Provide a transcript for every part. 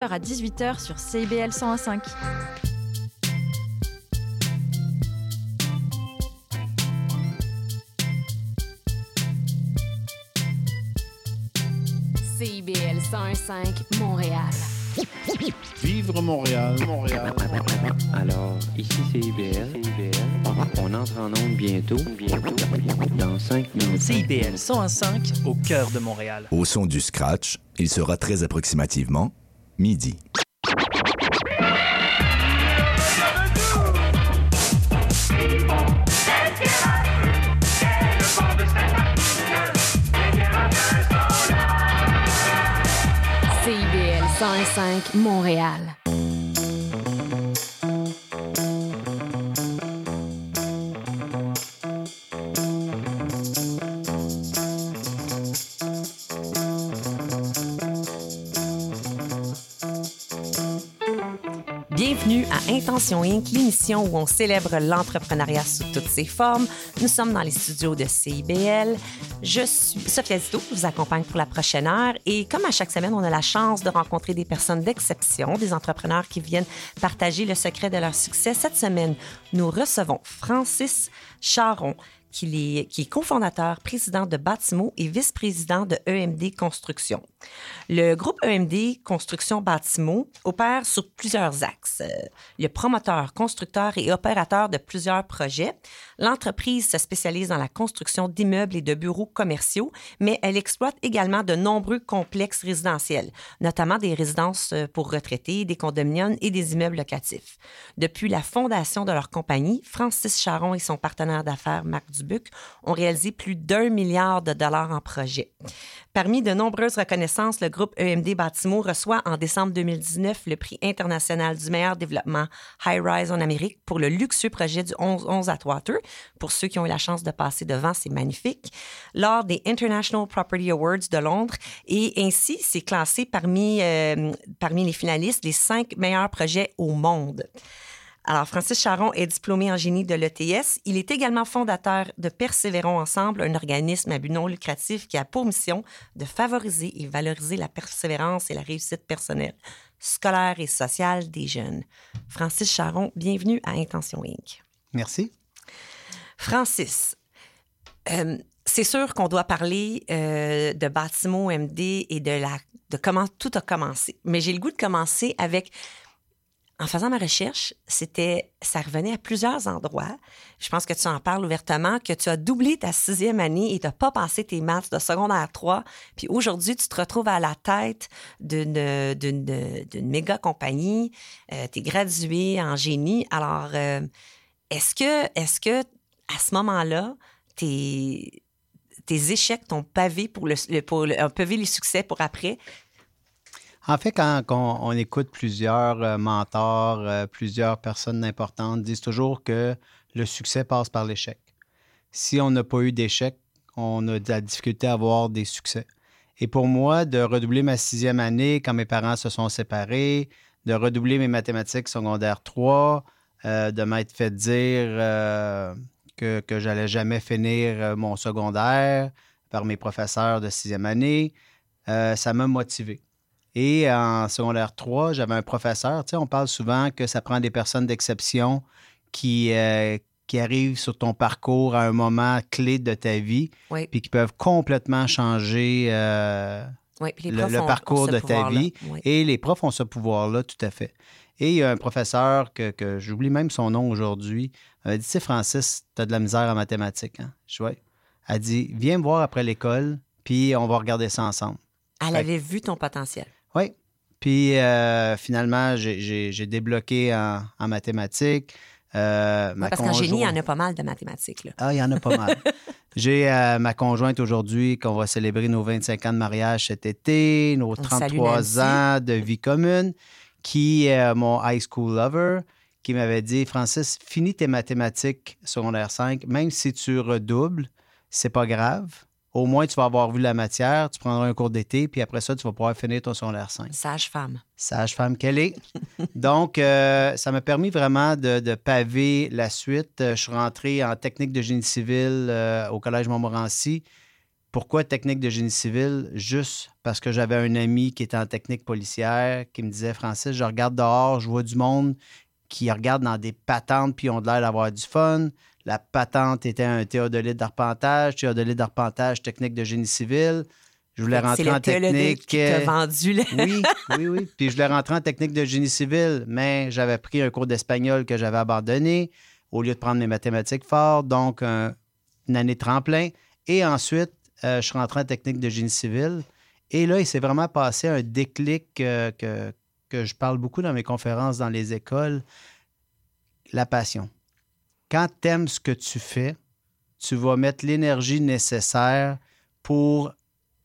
à 18h sur CIBL 101.5. CIBL 101.5 Montréal. Vivre Montréal, Montréal. Alors, ici c'est IBL. On entre en onde bientôt, bientôt, dans 5 minutes. CIBL 101.5 au cœur de Montréal. Au son du scratch, il sera très approximativement midi. CIBL 101.5 Montréal. Intention Inc., l'émission où on célèbre l'entrepreneuriat sous toutes ses formes. Nous sommes dans les studios de CIBL. Je suis Sophia Zito, je vous accompagne pour la prochaine heure. Et comme à chaque semaine, on a la chance de rencontrer des personnes d'exception, des entrepreneurs qui viennent partager le secret de leur succès. Cette semaine, nous recevons Francis Charon, qui est, qui est cofondateur, président de Batimo et vice-président de EMD Construction. Le groupe EMD Construction Batimo opère sur plusieurs axes. Euh, est promoteur, constructeur et opérateur de plusieurs projets. L'entreprise se spécialise dans la construction d'immeubles et de bureaux commerciaux, mais elle exploite également de nombreux complexes résidentiels, notamment des résidences euh, pour retraités, des condominiums et des immeubles locatifs. Depuis la fondation de leur compagnie, Francis Charon et son partenaire d'affaires Marc Dubuc ont réalisé plus d'un milliard de dollars en projets. Parmi de nombreuses reconnaissances, le groupe EMD Bâtimo reçoit en décembre 2019 le prix international du meilleur développement High Rise en Amérique pour le luxueux projet du 11-11 Atwater. Pour ceux qui ont eu la chance de passer devant, c'est magnifique. Lors des International Property Awards de Londres. Et ainsi, c'est classé parmi, euh, parmi les finalistes les cinq meilleurs projets au monde. Alors, Francis Charon est diplômé en génie de l'ETS. Il est également fondateur de Persévérons Ensemble, un organisme à but non lucratif qui a pour mission de favoriser et valoriser la persévérance et la réussite personnelle, scolaire et sociale des jeunes. Francis Charon, bienvenue à Intention Inc. Merci. Francis, euh, c'est sûr qu'on doit parler euh, de Bâtimo MD et de, la, de comment tout a commencé. Mais j'ai le goût de commencer avec en faisant ma recherche, c'était, ça revenait à plusieurs endroits. Je pense que tu en parles ouvertement, que tu as doublé ta sixième année et tu n'as pas passé tes maths de secondaire 3. Puis aujourd'hui, tu te retrouves à la tête d'une, d'une, méga compagnie. Euh, tu es gradué en génie. Alors, euh, est-ce que, est-ce que à ce moment-là, tes, tes échecs t'ont pavé pour le, pour pavé les succès pour après? En fait, quand, on écoute plusieurs euh, mentors, euh, plusieurs personnes importantes disent toujours que le succès passe par l'échec. Si on n'a pas eu d'échec, on a de la difficulté à avoir des succès. Et pour moi, de redoubler ma sixième année quand mes parents se sont séparés, de redoubler mes mathématiques secondaire 3, euh, de m'être fait dire que, que j'allais jamais finir mon secondaire par mes professeurs de sixième année, ça m'a motivé. Et en secondaire 3, j'avais un professeur. Tu sais, on parle souvent que ça prend des personnes d'exception qui, euh, qui arrivent sur ton parcours à un moment clé de ta vie, Oui. puis qui peuvent complètement changer euh, Oui, puis les le, ont- ont parcours de ta vie. Oui. Et les profs ont ce pouvoir-là, tout à fait. Et il y a un professeur que, que j'oublie même son nom aujourd'hui, m'a dit, tu sais, Francis, tu as de la misère en mathématiques. Hein? Je. Elle dit, viens me voir après l'école, puis on va regarder ça ensemble. Elle Fait- avait vu ton potentiel. Oui. Puis euh, finalement, j'ai- débloqué en, en mathématiques. Euh, Parce qu'en génie, il y en a pas mal de mathématiques. Là. Ah, il y en a pas mal. J'ai euh, ma conjointe aujourd'hui qu'on va célébrer nos 25 ans de mariage cet été, nos salue 33 Nancy. ans de vie commune, qui est euh, mon high school lover, qui m'avait dit Francis, finis tes mathématiques secondaire 5, même si tu redoubles, c'est pas grave. Au moins, tu vas avoir vu la matière, tu prendras un cours d'été, puis après ça, tu vas pouvoir finir ton secondaire 5 Sage-femme. sage-femme qu'elle est. Donc, euh, ça m'a permis vraiment de, de paver la suite. Euh, Je suis rentré en technique de génie civil euh, au Collège Montmorency. Pourquoi technique de génie civil? Juste parce que j'avais un ami qui était en technique policière qui me disait Francis, je regarde dehors, je vois du monde qui regarde dans des patentes puis ont l'air d'avoir du fun. La patente était un théodolite d'arpentage, théodolite d'arpentage, technique de génie civil. Je voulais rentrer en technique. Qui euh, vendu oui, oui, oui. Puis je voulais rentrer en technique de génie civil, mais j'avais pris un cours d'espagnol que j'avais abandonné au lieu de prendre mes mathématiques fortes, donc un- une année tremplin. Et ensuite, euh, je suis rentré en technique de génie civil. Et là, il s'est vraiment passé un déclic euh, que, que je parle beaucoup dans mes conférences dans les écoles, la passion. Quand tu aimes ce que tu fais, tu vas mettre l'énergie nécessaire pour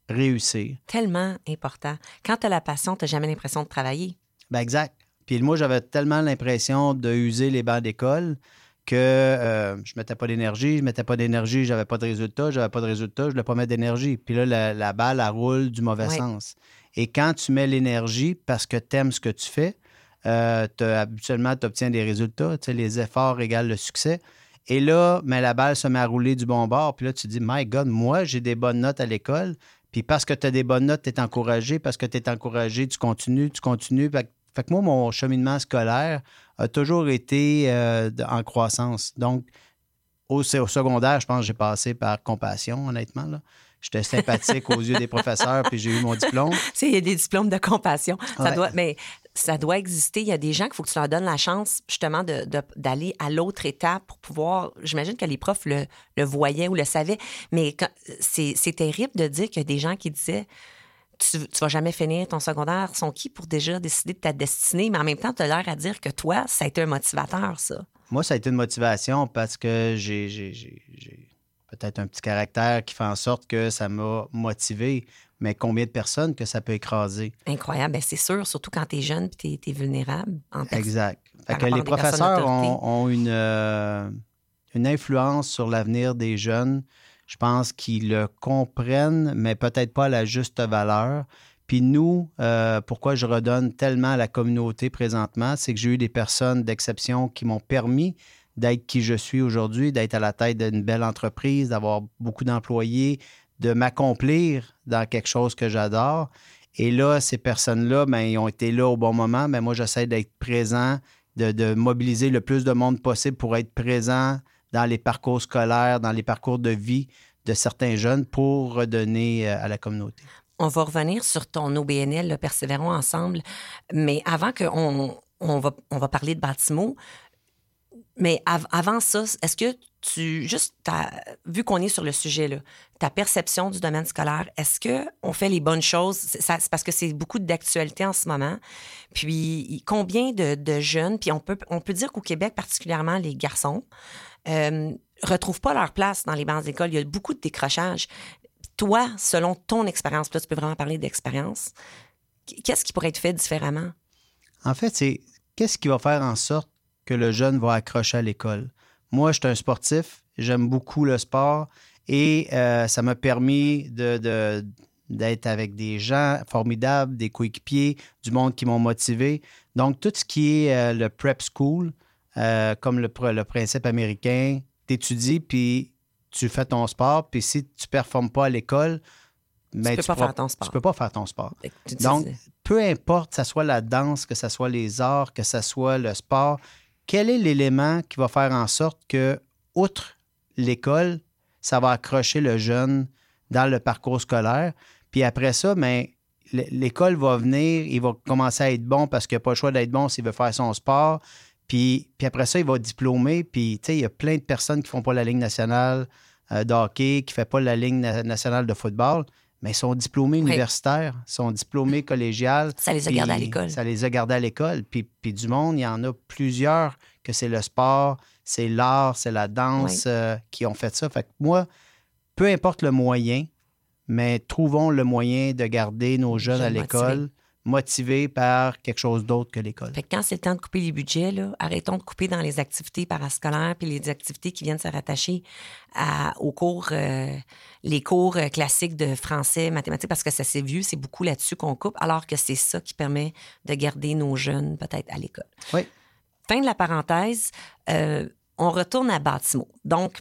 réussir. Tellement important. Quand tu as la passion, tu n'as jamais l'impression de travailler. Ben exact. Puis moi, j'avais tellement l'impression de user les bancs d'école que euh, je mettais pas d'énergie, je mettais pas d'énergie, j'avais pas de résultat, j'avais pas de résultat, je voulais pas mettre d'énergie. Puis là, la, la balle, elle roule du mauvais Oui. sens. Et quand tu mets l'énergie parce que tu aimes ce que tu fais, euh, habituellement, tu obtiens des résultats. Les efforts égalent le succès. Et là, mais la balle se met à rouler du bon bord. Puis là, tu te dis, My God, moi, j'ai des bonnes notes à l'école. Puis parce que tu as des bonnes notes, tu es encouragé. Parce que tu es encouragé, tu continues, tu continues. Fait, que- fait que moi, mon cheminement scolaire a toujours été euh, en croissance. Donc, au, au secondaire, je pense que j'ai passé par compassion, honnêtement. là. J'étais sympathique aux yeux des professeurs, puis j'ai eu mon diplôme. Tu sais, il y a des diplômes de compassion. Ça Ouais. doit, mais ça doit exister. Il y a des gens qu'il faut que tu leur donnes la chance, justement, de- de- d'aller à l'autre étape pour pouvoir. J'imagine que les profs le, le voyaient ou le savaient, mais c'est terrible de dire qu'il y a des gens qui disaient. Tu, tu vas jamais finir ton secondaire, sont qui pour déjà décider de ta destinée, mais en même temps, tu as l'air à dire que toi, ça a été un motivateur, ça. Moi, ça a été une motivation parce que j'ai peut-être un petit caractère qui fait en sorte que ça m'a motivé, mais combien de personnes que ça peut écraser? Incroyable, Ben, c'est sûr, surtout quand tu es jeune et tu es, vulnérable. En. Exact. Fait que les professeurs ont, ont une, euh, une influence sur l'avenir des jeunes. Je pense qu'ils le comprennent, mais peut-être pas à la juste valeur. Puis nous, euh, pourquoi je redonne tellement à la communauté présentement, c'est que j'ai eu des personnes d'exception qui m'ont permis d'être qui je suis aujourd'hui, d'être à la tête d'une belle entreprise, d'avoir beaucoup d'employés, de m'accomplir dans quelque chose que j'adore. Et là, ces personnes-là, ben, ils ont été là au bon moment. Mais moi, j'essaie d'être présent, de, de mobiliser le plus de monde possible pour être présent dans les parcours scolaires, dans les parcours de vie de certains jeunes pour redonner euh, à la communauté. On va revenir sur ton OBNL, là, Persévérons ensemble. Mais avant qu'on on va, on va parler de Baltimore, mais av- avant ça, est-ce que tu, juste, vu qu'on est sur le sujet, ta perception du domaine scolaire, est-ce qu'on fait les bonnes choses? C'est parce que c'est beaucoup d'actualité en ce moment. Puis, combien de, jeunes, puis on peut, on dire qu'au Québec, particulièrement les garçons, euh, retrouvent pas leur place dans les bancs d'école. Il y a beaucoup de décrochage. Toi, selon ton expérience, là, tu peux vraiment parler d'expérience, qu'est-ce qui pourrait être fait différemment? En fait, c'est qu'est-ce qui va faire en sorte que le jeune va accrocher à l'école? Moi, je suis un sportif, j'aime beaucoup le sport et euh, ça m'a permis de, de- d'être avec des gens formidables, des coéquipiers, du monde qui m'ont motivé. Donc, tout ce qui est euh, le prep school, euh, comme le, pr- le principe américain, t'étudies, puis tu fais ton sport, puis si tu ne performes pas à l'école, ben, peux pas pourras- faire ton sport. Tu peux pas faire ton sport. Tu Donc, peu importe, que ce soit la danse, que ce soit les arts, que ce soit le sport, quel est l'élément qui va faire en sorte que, outre l'école, ça va accrocher le jeune dans le parcours scolaire? Puis après ça, ben, l'école va venir, il va commencer à être bon parce qu'il n'a pas le choix d'être bon s'il veut faire son sport. Puis, après ça, il va diplômer. Puis, il y a plein de personnes qui ne font pas la Ligue nationale euh, de hockey, qui ne font pas la Ligue na- nationale de football, mais ils sont diplômés universitaires, ils sont diplômés collégiales. Ça les a gardés à l'école. Ça les a gardés à l'école. Puis, puis du monde, il y en a plusieurs que c'est le sport, c'est l'art, c'est la danse euh, qui ont fait ça. Fait que moi, peu importe le moyen, mais trouvons le moyen de garder nos jeunes à l'école motivés par quelque chose d'autre que l'école. Fait que quand c'est le temps de couper les budgets, là, arrêtons de couper dans les activités parascolaires puis les activités qui viennent se rattacher à- aux cours, euh, les cours euh, classiques de français, mathématiques, parce que ça c'est vieux, c'est beaucoup là-dessus qu'on coupe, alors que c'est ça qui permet de garder nos jeunes peut-être à l'école. Oui. Fin de la parenthèse, euh, on retourne à Bâtimo. Donc,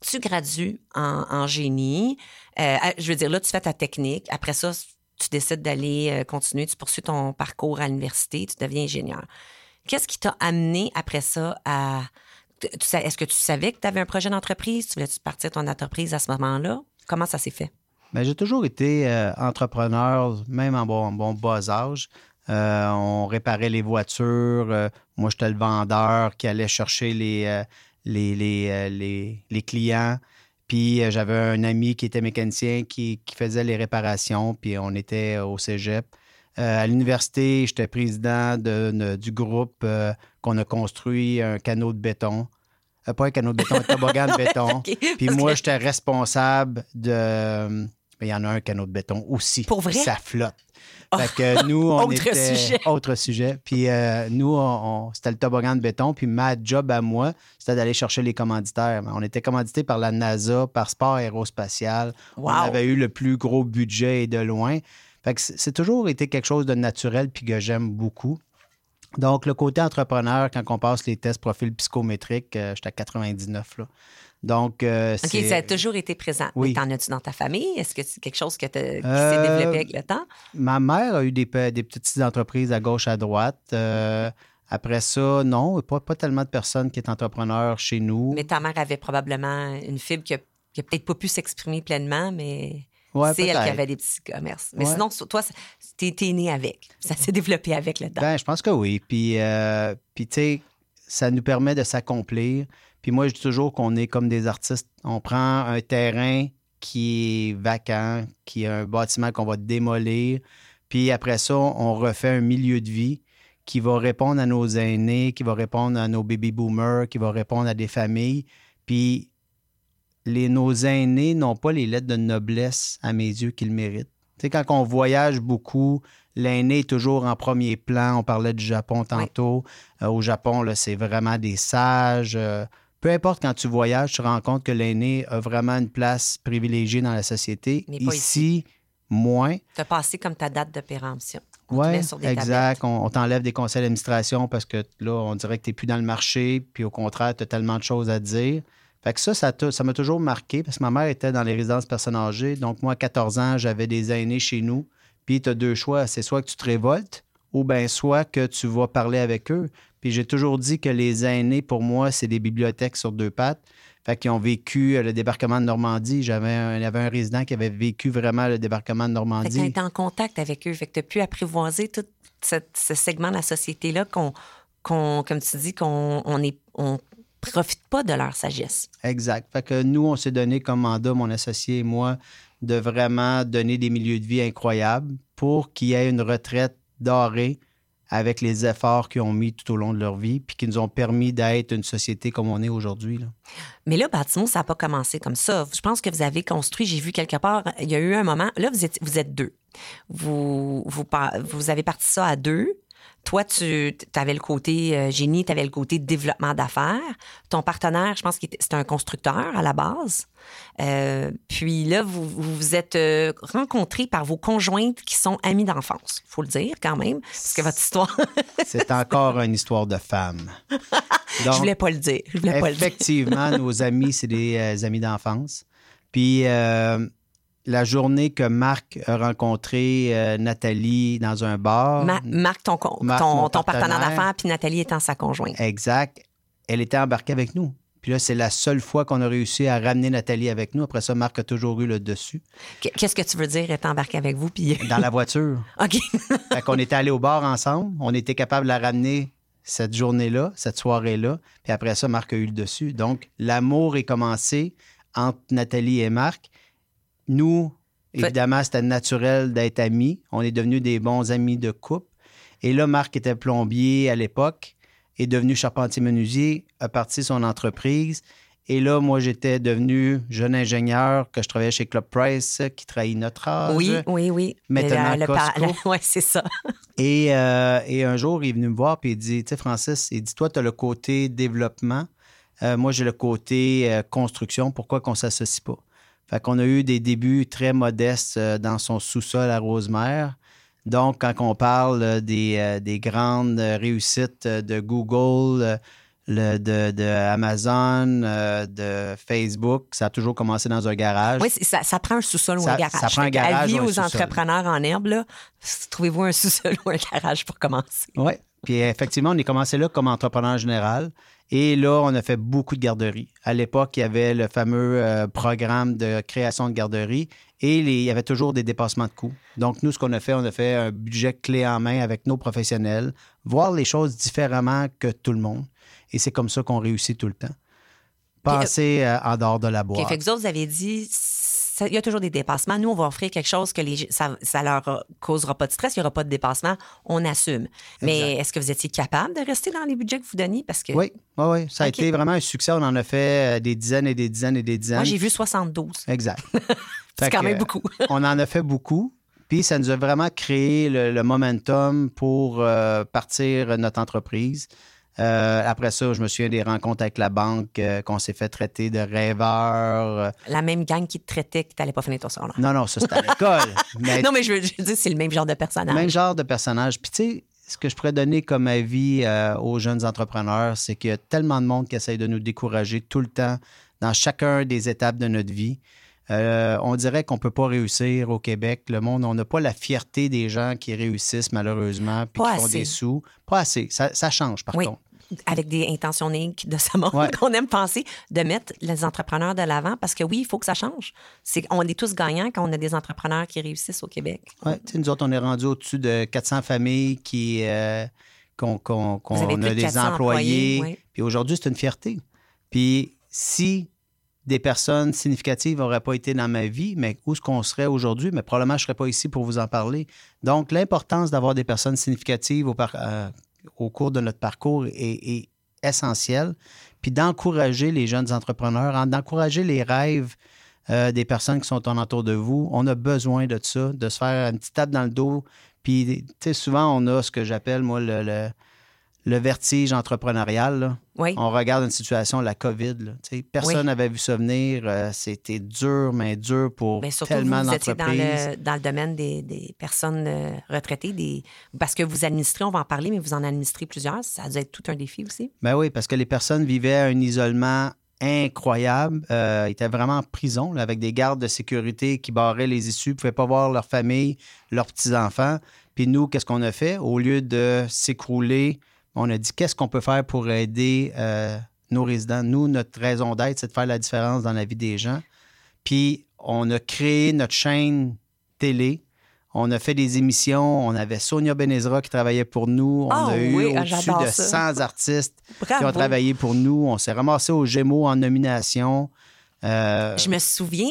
tu gradues en, en génie. Euh, je veux dire, là, tu fais ta technique. Après ça, tu décides d'aller euh, continuer, tu poursuis ton parcours à l'université, tu deviens ingénieur. Qu'est-ce qui t'a amené après ça à. tu Est-ce que tu savais que tu avais un projet d'entreprise? Tu voulais-tu partir ton entreprise à ce moment-là? Comment ça s'est fait? Ben, j'ai toujours été euh, entrepreneur, même en bon, bon bas âge. Euh, on réparait les voitures. moi, j'étais le vendeur qui allait chercher les clients. Puis euh, j'avais un ami qui était mécanicien qui, qui faisait les réparations. Puis on était au cégep. Euh, à l'université, j'étais président de- de- du groupe euh, qu'on a construit un canot de béton. Pas un canot de béton, un toboggan de béton. Puis moi, que- j'étais responsable de. Mais il y en a un canot de béton aussi. Pour vrai? Ça flotte. Oh. Fait que nous, on Autre était... sujet. Autre sujet. Puis euh, nous, on- on- c'était le toboggan de béton. Puis ma job à moi, c'était d'aller chercher les commanditaires. On était commandité par la NASA, par Sport Aérospatial. Wow. On avait eu le plus gros budget et de loin. Fait que c'est toujours été quelque chose de naturel puis que j'aime beaucoup. Donc, le côté entrepreneur, quand on passe les tests profil psychométriques, euh, j'étais à 99. Là. Donc, euh, OK, ça a toujours été présent. Oui. Mais T'en as-tu dans ta famille? Est-ce que c'est quelque chose que qui Euh, s'est développé avec le temps? Ma mère a eu des, pe- des petites entreprises à gauche, à droite. Euh, après ça, non, pas, pas tellement de personnes qui est entrepreneur chez nous. Mais ta mère avait probablement une fibre qui a, peut-être pas pu s'exprimer pleinement, mais Ouais, c'est elle qui avait des petits commerces. Mais Ouais. sinon, toi, t'es es né avec. Ça s'est développé avec le temps. Ben, je pense que oui. Puis, euh, puis tu sais, ça nous permet de s'accomplir. Puis moi, je dis toujours qu'on est comme des artistes. On prend un terrain qui est vacant, qui est un bâtiment qu'on va démolir. Puis après ça, on refait un milieu de vie qui va répondre à nos aînés, qui va répondre à nos baby boomers, qui va répondre à des familles. Puis les, nos aînés n'ont pas les lettres de noblesse, à mes yeux, qu'ils méritent. Tu sais, quand on voyage beaucoup, l'aîné est toujours en premier plan. On parlait du Japon tantôt. Euh, au Japon, là, c'est vraiment des sages. Euh, peu importe quand tu voyages, tu te rends compte que l'aîné a vraiment une place privilégiée dans la société. Mais Ici, moins. Tu as passé comme ta date de péremption. Oui, exact. On, on t'enlève des conseils d'administration parce que là, on dirait que tu n'es plus dans le marché, puis au contraire, tu as tellement de choses à dire. Fait que ça, ça ça m'a toujours marqué parce que ma mère était dans les résidences personnes âgées. Donc, moi, à 14 ans, j'avais des aînés chez nous. Puis, tu as deux choix. C'est soit que tu te révoltes ou bien soit que tu vas parler avec eux. Puis, j'ai toujours dit que les aînés, pour moi, c'est des bibliothèques sur deux pattes. Fait qu'ils ont vécu euh, le débarquement de Normandie. J'avais un, il y avait un résident qui avait vécu vraiment le débarquement de Fait que Normandie. tu été en contact avec eux. Fait que tu as pu apprivoiser tout ce segment de la société-là qu'on, qu'on- comme tu dis, qu'on on est, on profite pas de leur sagesse. Exact. Fait que nous, on s'est donné comme mandat, mon associé et moi, de vraiment donner des milieux de vie incroyables pour qu'il y ait une retraite dorée avec les efforts qu'ils ont mis tout au long de leur vie, puis qui nous ont permis d'être une société comme on est aujourd'hui. Mais là, Bâtiment, ça n'a pas commencé comme ça. Je pense que vous avez construit, j'ai vu quelque part, il y a eu un moment, là, vous êtes, vous êtes deux. Vous, vous, vous avez parti ça à deux. Toi, tu avais le côté euh, génie, tu avais le côté développement d'affaires. Ton partenaire, je pense que c'était un constructeur à la base. Euh, puis là, vous vous, vous êtes euh, rencontrés par vos conjointes qui sont amies d'enfance. faut le dire quand même, parce que votre histoire, C'est encore une histoire de femme. je voulais pas le dire. Je voulais pas le dire. Effectivement, nos amis, c'est des amis d'enfance. Puis euh, la journée que Marc a rencontré euh, Nathalie dans un bar, Ma- Marc, ton, con- Marc, ton, mon ton partenaire d'affaires, puis Nathalie étant sa conjointe. exact, elle était embarquée avec nous. Puis là, c'est la seule fois qu'on a réussi à ramener Nathalie avec nous. Après ça, Marc a toujours eu le dessus. Qu- Qu'est-ce que tu veux dire être embarqué avec vous? Puis... Dans la voiture. OK. fait qu'on était allés au bar ensemble. On était capable de la ramener cette journée-là, cette soirée-là. Puis après ça, Marc a eu le dessus. Donc, l'amour est commencé entre Nathalie et Marc. Nous, évidemment, c'était naturel d'être amis. On est devenus des bons amis de couple. Et là, Marc était plombier à l'époque, est devenu charpentier-menuisier, a parti son entreprise. Et là, moi, j'étais devenu jeune ingénieur, que je travaillais chez Club Price, qui trahit notre âge. Oui, oui, oui. Maintenant, ouais, c'est ça. Et, euh, et un jour, il est venu me voir et il dit, tu sais, Francis, il dit, toi, tu as le côté développement. Euh, moi, j'ai le côté euh, construction. Pourquoi qu'on ne s'associe pas? Fait qu'on a eu des débuts très modestes euh, dans son sous-sol à Rosemère. Donc, quand on parle euh, des, euh, des grandes réussites de Google, le, de, de Amazon, euh, de Facebook. Ça a toujours commencé dans un garage. Oui, ça, ça prend un sous-sol ou un garage. ça prend un garage ou un aux entrepreneurs en herbe, trouvez-vous un sous-sol ou un garage pour commencer? Oui. Puis effectivement, on est commencé là comme entrepreneur général. Et là, on a fait beaucoup de garderies. À l'époque, il y avait le fameux euh, programme de création de garderies et les- il y avait toujours des dépassements de coûts. Donc, nous, ce qu'on a fait, on a fait un budget clé en main avec nos professionnels, voir les choses différemment que tout le monde. Et c'est comme ça qu'on réussit tout le temps. Passer euh, en dehors de la boîte. OK, fait que vous autres, vous avez dit, il y a toujours des dépassements. Nous, on va offrir quelque chose que les, ça, ça leur euh, causera pas de stress, il n'y aura pas de dépassement. On assume. Mais est-ce que vous étiez capable de rester dans les budgets que vous donniez? Parce que Oui, oui, oui. Ça a été vraiment un succès. On en a fait euh, des dizaines et des dizaines et des dizaines. moi, j'ai vu 72. Exact. C'est quand même beaucoup. on en a fait beaucoup. Puis ça nous a vraiment créé le, le momentum pour euh, partir notre entreprise. Euh, après ça, je me souviens des rencontres avec la banque, euh, qu'on s'est fait traiter de rêveur. La même gang qui te traitait que tu n'allais pas finir ton secondaire. Non, non, ça c'était à l'école. Mais Non, mais je veux, je veux dire, c'est le même genre de personnage. même genre de personnage. Puis tu sais, ce que je pourrais donner comme avis euh, aux jeunes entrepreneurs, c'est qu'il y a tellement de monde qui essaye de nous décourager tout le temps dans chacun des étapes de notre vie. Euh, on dirait qu'on ne peut pas réussir au Québec. Le monde, on n'a pas la fierté des gens qui réussissent malheureusement puis Pas qui font assez. des sous. Pas assez. Ça, ça change par Oui. contre. Avec des intentions de ce monde Ouais. qu'on aime penser, de mettre les entrepreneurs de l'avant parce que oui, il faut que ça change. C'est, on est tous gagnants quand on a des entrepreneurs qui réussissent au Québec. Sais, nous autres, on est rendu au-dessus de 400 familles qui, euh, qu'on, qu'on- a de des 400 employés. employés, oui. Puis aujourd'hui, c'est une fierté. Puis si des personnes significatives n'auraient pas été dans ma vie, mais où est-ce qu'on serait aujourd'hui? Mais probablement, je ne serais pas ici pour vous en parler. Donc, l'importance d'avoir des personnes significatives au, par- euh, au cours de notre parcours est, essentielle. Puis d'encourager les jeunes entrepreneurs, en- d'encourager les rêves euh, des personnes qui sont autour de vous. On a besoin de ça, de se faire une petite tape dans le dos. Puis, tu souvent, on a ce que j'appelle, moi, le- le vertige entrepreneurial. là. Oui. On regarde une situation, la COVID. là, personne Oui. n'avait vu ça venir. euh, C'était dur, mais dur pour surtout, tellement étiez dans d'entreprises. le, dans le domaine des, des personnes euh, retraitées, des, parce que vous administrez, on va en parler, mais vous en administrez plusieurs. Ça a dû être tout un défi aussi. Ben oui, parce que les personnes vivaient un isolement incroyable. Euh, ils étaient vraiment en prison, là, avec des gardes de sécurité qui barraient les issues, ne pouvaient pas voir leur famille, leurs petits-enfants. Puis nous, qu'est-ce qu'on a fait? Au lieu de s'écrouler, on a dit qu'est-ce qu'on peut faire pour aider euh, nos résidents? Nous, notre raison d'être, c'est de faire la différence dans la vie des gens. Puis on a créé notre chaîne télé. On a fait des émissions. On avait Sonia Benezra qui travaillait pour nous. On Ah a eu oui, ah, au-dessus de ça. 100 artistes Bravo. qui ont travaillé pour nous. On s'est ramassé aux Gémeaux en nomination. Euh, Je me souviens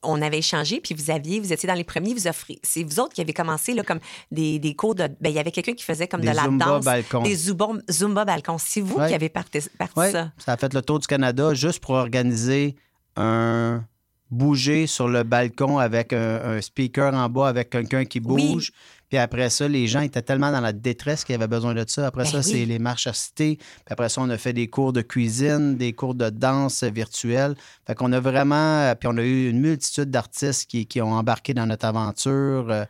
qu'on avait échangé, puis vous aviez, vous étiez dans les premiers, vous offrez. C'est vous autres qui avez commencé là, comme des, des cours de. Ben, il y avait quelqu'un qui faisait comme Des de la Zumba danse. balcon. Des Zumba, Zumba balcon. C'est vous Ouais. qui avez parti, parti ouais, ça. ça a fait le tour du Canada juste pour organiser un bouger sur le balcon avec un, un speaker en bas avec quelqu'un qui Oui. Puis après ça, les gens étaient tellement dans la détresse qu'ils avaient besoin de ça. Après Ben ça, oui. c'est les marches à cité. Puis après ça, on a fait des cours de cuisine, des cours de danse virtuelle. Fait qu'on a vraiment... Puis on a eu une multitude d'artistes qui, qui ont embarqué dans notre aventure. Euh,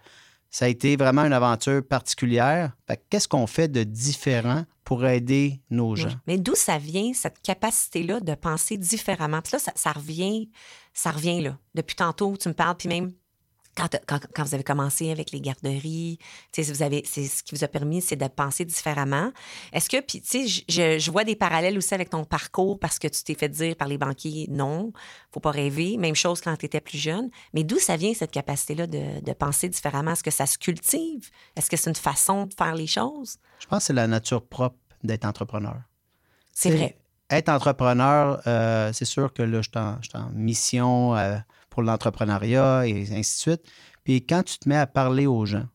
Ça a été vraiment une aventure particulière. Fait que qu'est-ce qu'on fait de différent pour aider nos gens? Mais d'où ça vient, cette capacité-là de penser différemment? Puis là, ça, ça revient, ça revient là. Depuis tantôt, tu me parles, puis même quand, quand, quand vous avez commencé avec les garderies, vous avez, c'est ce qui vous a permis, c'est de penser différemment. Est-ce que, puis, tu sais, je- vois des parallèles aussi avec ton parcours parce que tu t'es fait dire par les banquiers non, faut pas rêver. Même chose quand tu étais plus jeune. Mais d'où ça vient cette capacité-là de, de penser différemment? Est-ce que ça se cultive? Est-ce que c'est une façon de faire les choses? Je pense que c'est la nature propre d'être entrepreneur. C'est vrai. Être entrepreneur, euh, c'est sûr que là, je suis en, je suis en mission euh, pour l'entrepreneuriat et ainsi de suite. Puis quand tu te mets à parler aux gens,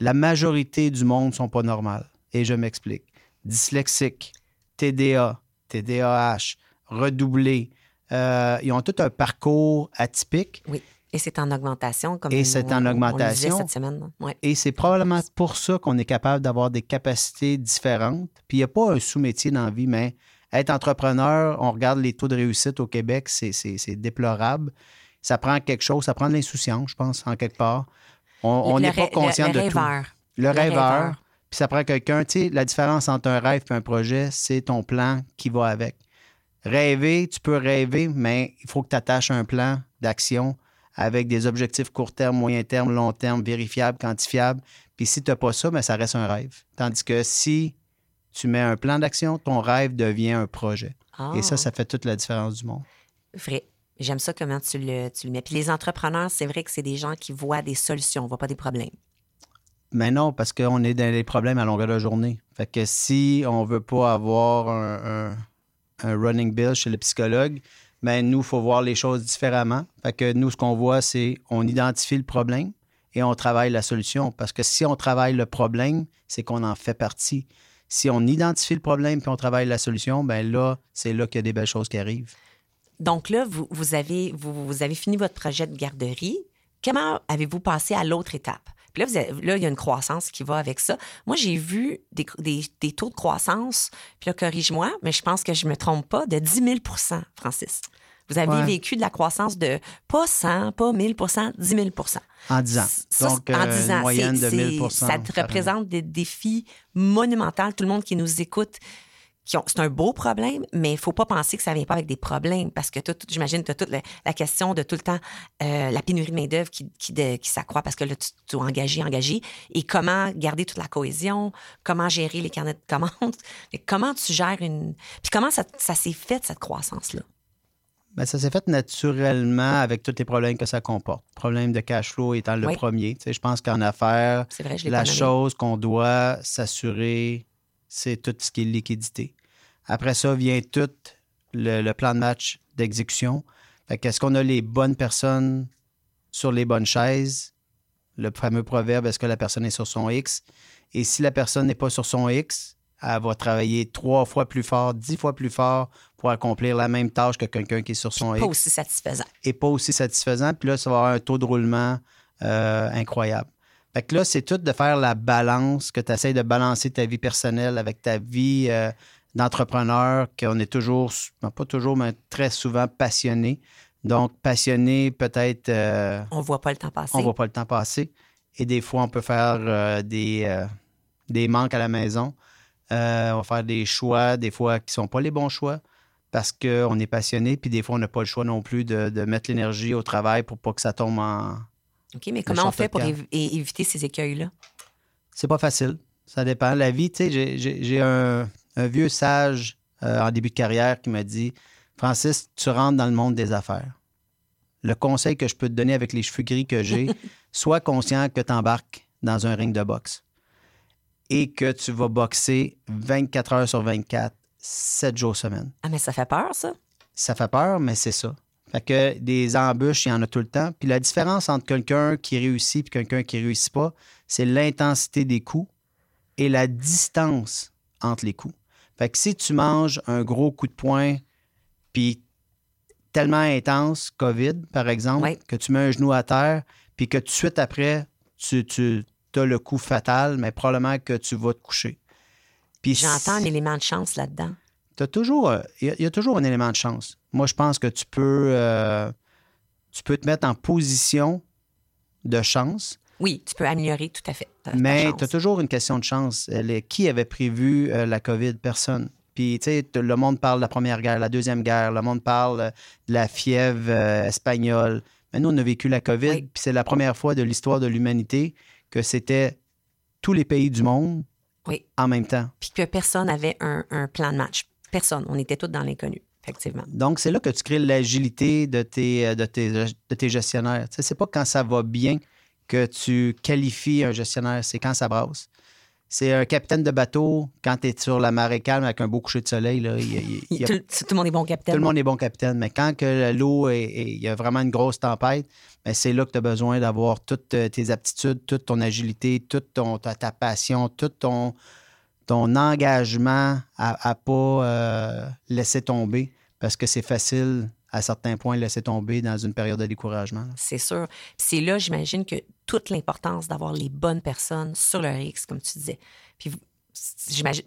la majorité du monde ne sont pas normales. Et je m'explique. Dyslexiques, TDA, TDAH, redoublés, euh, ils ont tout un parcours atypique. Et c'est en augmentation, comme Et c'est en augmentation. cette semaine. Ouais. Et c'est probablement pour ça qu'on est capable d'avoir des capacités différentes. Puis il n'y a pas un sous-métier dans la vie, mais être entrepreneur, on regarde les taux de réussite au Québec, c'est déplorable. Ça prend quelque chose, ça prend de l'insouciance, je pense, en quelque part. On n'est pas conscient le, de le tout. rêveur. Le Le rêveur. rêveur. Puis ça prend quelqu'un, tu sais, la différence entre un rêve et un projet, c'est ton plan qui va avec. Rêver, tu peux rêver, mais il faut que tu attaches un plan d'action avec des objectifs court terme, moyen terme, long terme, vérifiables, quantifiables. Puis si tu n'as pas ça, mais ça reste un rêve. Tandis que si tu mets un plan d'action, ton rêve devient un projet. Et ça, Ah. ça fait toute la différence du monde. Vrai. J'aime ça comment tu le, tu le mets. Puis les entrepreneurs, c'est vrai que c'est des gens qui voient des solutions, on voit pas des problèmes. Mais non, parce qu'on est dans les problèmes à longueur de journée. Fait que si on veut pas avoir un, un- un running bill chez le psychologue, ben nous, il faut voir les choses différemment. Fait que nous, ce qu'on voit, c'est on identifie le problème et on travaille la solution. Parce que si on travaille le problème, c'est qu'on en fait partie. Si on identifie le problème puis on travaille la solution, ben là, c'est là qu'il y a des belles choses qui arrivent. Donc là, vous, vous avez, vous, vous avez fini votre projet de garderie. Comment avez-vous passé à l'autre étape? Puis là, vous avez- là, il y a une croissance qui va avec ça. Moi, j'ai vu des, des- des taux de croissance, puis là, corrige-moi, mais je pense que je me trompe pas, de 10 000% Francis. Vous avez Ouais. vécu de la croissance de pas 100, pas 1000% 10 000% En 10 ans. Ça, Donc, en euh, 10 une ans, moyenne c'est- de 1000 c'est- Ça te représente des défis monumentaux. Tout le monde qui nous écoute, c'est un beau problème, mais il faut pas penser que ça vient pas avec des problèmes parce que j'imagine tu as toute la, la question de tout le temps euh, la pénurie de main-d'œuvre qui, qui, s'accroît parce que là, tu, tu dois engager, engager. Et comment garder toute la cohésion, comment gérer les carnets de commandes? Que comment tu gères une. Puis comment ça, ça s'est fait, cette croissance-là? Ben, ça s'est fait naturellement avec tous les problèmes que ça comporte. Problème de cash flow étant le Oui. premier. Tu sais, je pense qu'en affaires, vrai, la chose qu'on doit s'assurer, c'est tout ce qui est liquidité. Après ça vient tout le, le plan de match d'exécution. Fait qu'est-ce qu'on a les bonnes personnes sur les bonnes chaises? Le fameux proverbe, est-ce que la personne est sur son X? Et si la personne n'est pas sur son X, elle va travailler trois fois plus fort, dix fois plus fort pour accomplir la même tâche que quelqu'un qui est sur son Pas X aussi satisfaisant. et pas aussi satisfaisant. Puis là, ça va avoir un taux de roulement euh, incroyable. Fait que là, c'est tout de faire la balance, que tu essaies de balancer ta vie personnelle avec ta vie euh, d'entrepreneur, qu'on est toujours, pas toujours, mais très souvent passionné. Donc, passionné, peut-être, euh, On voit pas le temps passer. on ne voit pas le temps passer. Et des fois, on peut faire euh, des, des manques à la maison. On va faire des choix, des fois, qui ne sont pas les bons choix parce qu'on est passionné. Puis des fois, on n'a pas le choix non plus de, de mettre l'énergie au travail pour pas que ça tombe en. OK, mais comment on fait pour éviter ces écueils-là? C'est pas facile. Ça dépend. La vie, tu sais, j'ai- j'ai j'ai un, un vieux sage euh, en début de carrière qui m'a dit Francis, tu rentres dans le monde des affaires. Le conseil que je peux te donner avec les cheveux gris que j'ai, sois conscient que tu embarques dans un ring de boxe et que tu vas boxer 24 heures sur 24, 7 jours semaine. Ah, mais ça fait peur, ça? Ça fait peur, mais c'est ça. Fait que des embûches, il y en a tout le temps. Puis la différence entre quelqu'un qui réussit et quelqu'un qui réussit pas, c'est l'intensité des coups et la distance entre les coups. Fait que si tu manges un gros coup de poing, puis tellement intense, COVID, par exemple, Oui. que tu mets un genou à terre, puis que tout de suite après, tu, tu as le coup fatal, mais probablement que tu vas te coucher. J'entends un élément de chance là-dedans. T'as toujours, euh, il y, a- il y a toujours un élément de chance. Moi, je pense que tu peux, euh, tu peux te mettre en position de chance, Oui, tu peux améliorer tout à fait. mais tu as toujours une question de chance. Qui avait prévu euh, la COVID? Personne. Puis, tu sais, le monde parle de la Première Guerre, la Deuxième Guerre, le monde parle euh, de la fièvre euh, espagnole. Mais nous, on a vécu la COVID, Oui. puis c'est la première fois de l'histoire de l'humanité que c'était tous les pays du monde Oui. en même temps. Puis que personne n'avait un, un plan de match. Personne. On était tous dans l'inconnu, effectivement. Donc, c'est là que tu crées l'agilité de tes, euh, de tes, de tes gestionnaires. Tu sais, c'est pas quand ça va bien que tu qualifies un gestionnaire, c'est quand ça brasse. C'est un capitaine de bateau, quand tu es sur la marée calme avec un beau coucher de soleil, là, il il il tout, tout le monde est bon capitaine. tout le monde est bon capitaine. Mais quand que l'eau il y a vraiment une grosse tempête, ben, c'est là que tu as besoin d'avoir toutes euh, tes aptitudes, toute ton agilité, toute ton, ta, ta passion, tout ton, ton engagement à ne pas euh, laisser tomber. Parce que c'est facile, à certains points, laisser tomber dans une période de découragement. C'est sûr. C'est là, j'imagine, que toute l'importance d'avoir les bonnes personnes sur leur X, comme tu disais.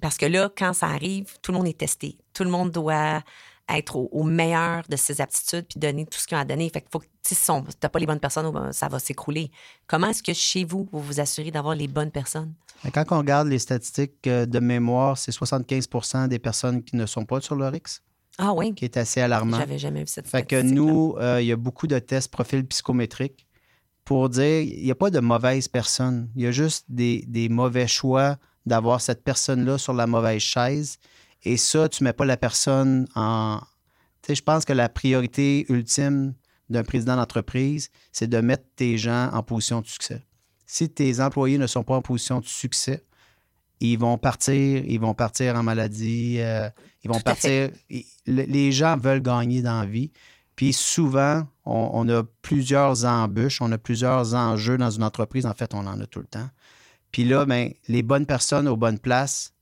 Parce que là, quand ça arrive, tout le monde est testé. Tout le monde doit être au, au meilleur de ses aptitudes puis donner tout ce qu'ils ont à donner. Fait que faut que, tu si on- t'as pas les bonnes personnes, ben, ça va s'écrouler. Comment est-ce que chez vous, vous vous assurez d'avoir les bonnes personnes? Quand on regarde les statistiques euh, de mémoire, c'est 75% des personnes qui ne sont pas sur leur X, Ah oui, qui est assez alarmant. j'avais jamais vu cette Fait que nous, euh, il y a beaucoup de tests profil psychométriques pour dire il n'y a pas de mauvaise personne. Il y a juste des, des mauvais choix d'avoir cette personne-là sur la mauvaise chaise. Et ça, tu ne mets pas la personne en. Tu sais, je pense que la priorité ultime d'un président d'entreprise, c'est de mettre tes gens en position de succès. Si tes employés ne sont pas en position de succès, ils vont partir, ils vont partir en maladie, euh, ils vont Tout partir. ils- les gens veulent gagner dans la vie. Puis souvent, on, on a plusieurs embûches, on a plusieurs enjeux dans une entreprise. En fait, on en a tout le temps. Puis là, ben, les bonnes personnes aux bonnes places,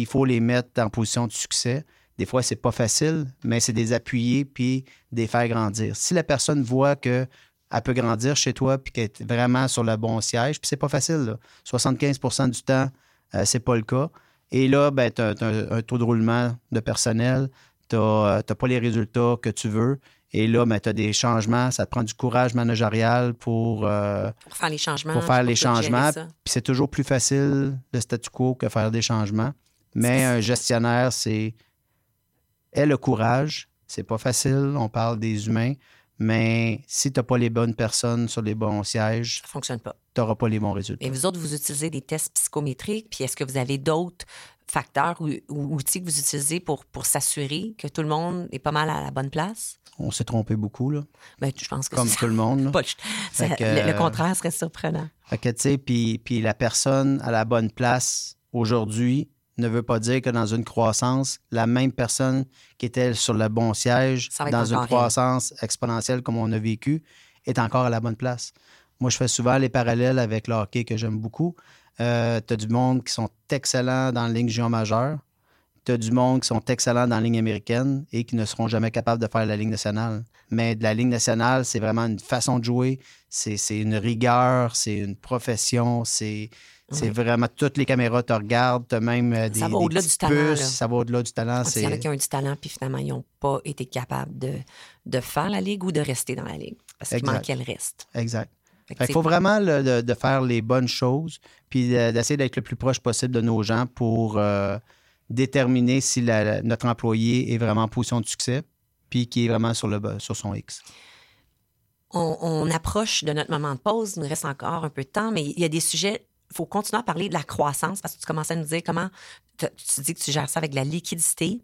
il faut les mettre en position de succès. Des fois, c'est pas facile, mais c'est des appuyer puis des faire grandir. Si la personne voit que elle peut grandir chez toi puis qu'elle est vraiment sur le bon siège, puis c'est pas facile. là. 75% du temps, euh, c'est pas le cas. Et là, ben, tu as, un taux de roulement de personnel, tu n'as pas les résultats que tu veux. Et là, ben, tu as des changements, ça te prend du courage managérial pour, euh, Pour faire les changements. pour faire les tout gérer changements. ça. Puis c'est toujours plus facile le statu quo que faire des changements. Mais un gestionnaire, c'est ait le courage. C'est pas facile, on parle des humains. Mais si tu n'as pas les bonnes personnes sur les bons sièges, Ça fonctionne pas. tu n'auras pas les bons résultats. Et vous autres, vous utilisez des tests psychométriques, puis est-ce que vous avez d'autres facteurs ou, ou outils que vous utilisez pour, pour s'assurer que tout le monde est pas mal à la bonne place? On s'est trompé beaucoup, là, Ben, je pense que comme tout le monde. pas le- ça- Fait que, le, le euh, contraire serait surprenant. Fait que, tu sais, puis, puis la personne à la bonne place aujourd'hui ne veut pas dire que dans une croissance, la même personne qui était sur le bon siège, dans une croissance exponentielle comme on a vécu, est encore à la bonne place. Moi, je fais souvent les parallèles avec le hockey que j'aime beaucoup. Euh, tu as du monde qui sont excellents dans la ligne géant majeure. Tu as du monde qui sont excellents dans la ligne américaine et qui ne seront jamais capables de faire la ligne nationale. Mais de la ligne nationale, c'est vraiment une façon de jouer, c'est c'est une rigueur, c'est une profession, c'est c'est vraiment toutes les caméras te regardent, tu as même euh, des, Ça va au-delà du talent, puces, ça va au-delà du talent. Qu'il y en a qui ont eu du talent, puis finalement, ils n'ont pas été capables de, de faire la ligue ou de rester dans la ligue. Parce qu'il manquait le reste. Exact. C'est- faut vraiment le- de, de faire les bonnes choses, puis de- d'essayer d'être le plus proche possible de nos gens pour euh, déterminer si la- notre employé est vraiment en position de succès, puis qui est vraiment sur, le, sur son X. on, on approche de notre moment de pause. Il nous reste encore un peu de temps, mais il y a des sujets. Il faut continuer à parler de la croissance parce que tu commençais à nous dire comment tu dis que tu gères ça avec la liquidité.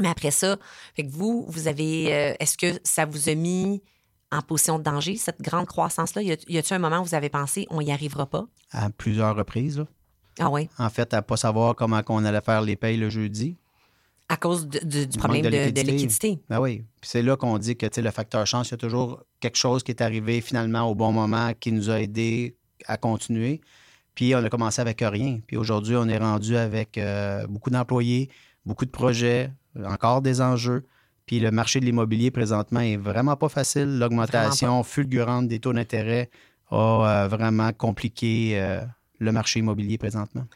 Mais après ça, fait que vous, vous avez. euh, Est-ce que ça vous a mis en position de danger, cette grande croissance-là? Y a-t-il un moment où vous avez pensé on n'y arrivera pas? À plusieurs reprises. là. Ah oui, En fait, à ne pas savoir comment on allait faire les payes le jeudi. à cause de- de- du Du problème de, de de liquidité. liquidité. Ben oui. Puis c'est là qu'on dit que le facteur chance, il y a toujours quelque chose qui est arrivé finalement au bon moment qui nous a aidés à continuer. Puis on a commencé avec rien. Puis aujourd'hui, on est rendu avec euh, beaucoup d'employés, beaucoup de projets, encore des enjeux. Puis le marché de l'immobilier présentement est vraiment pas facile. L'augmentation fulgurante des taux d'intérêt a euh, vraiment compliqué euh, le marché immobilier présentement.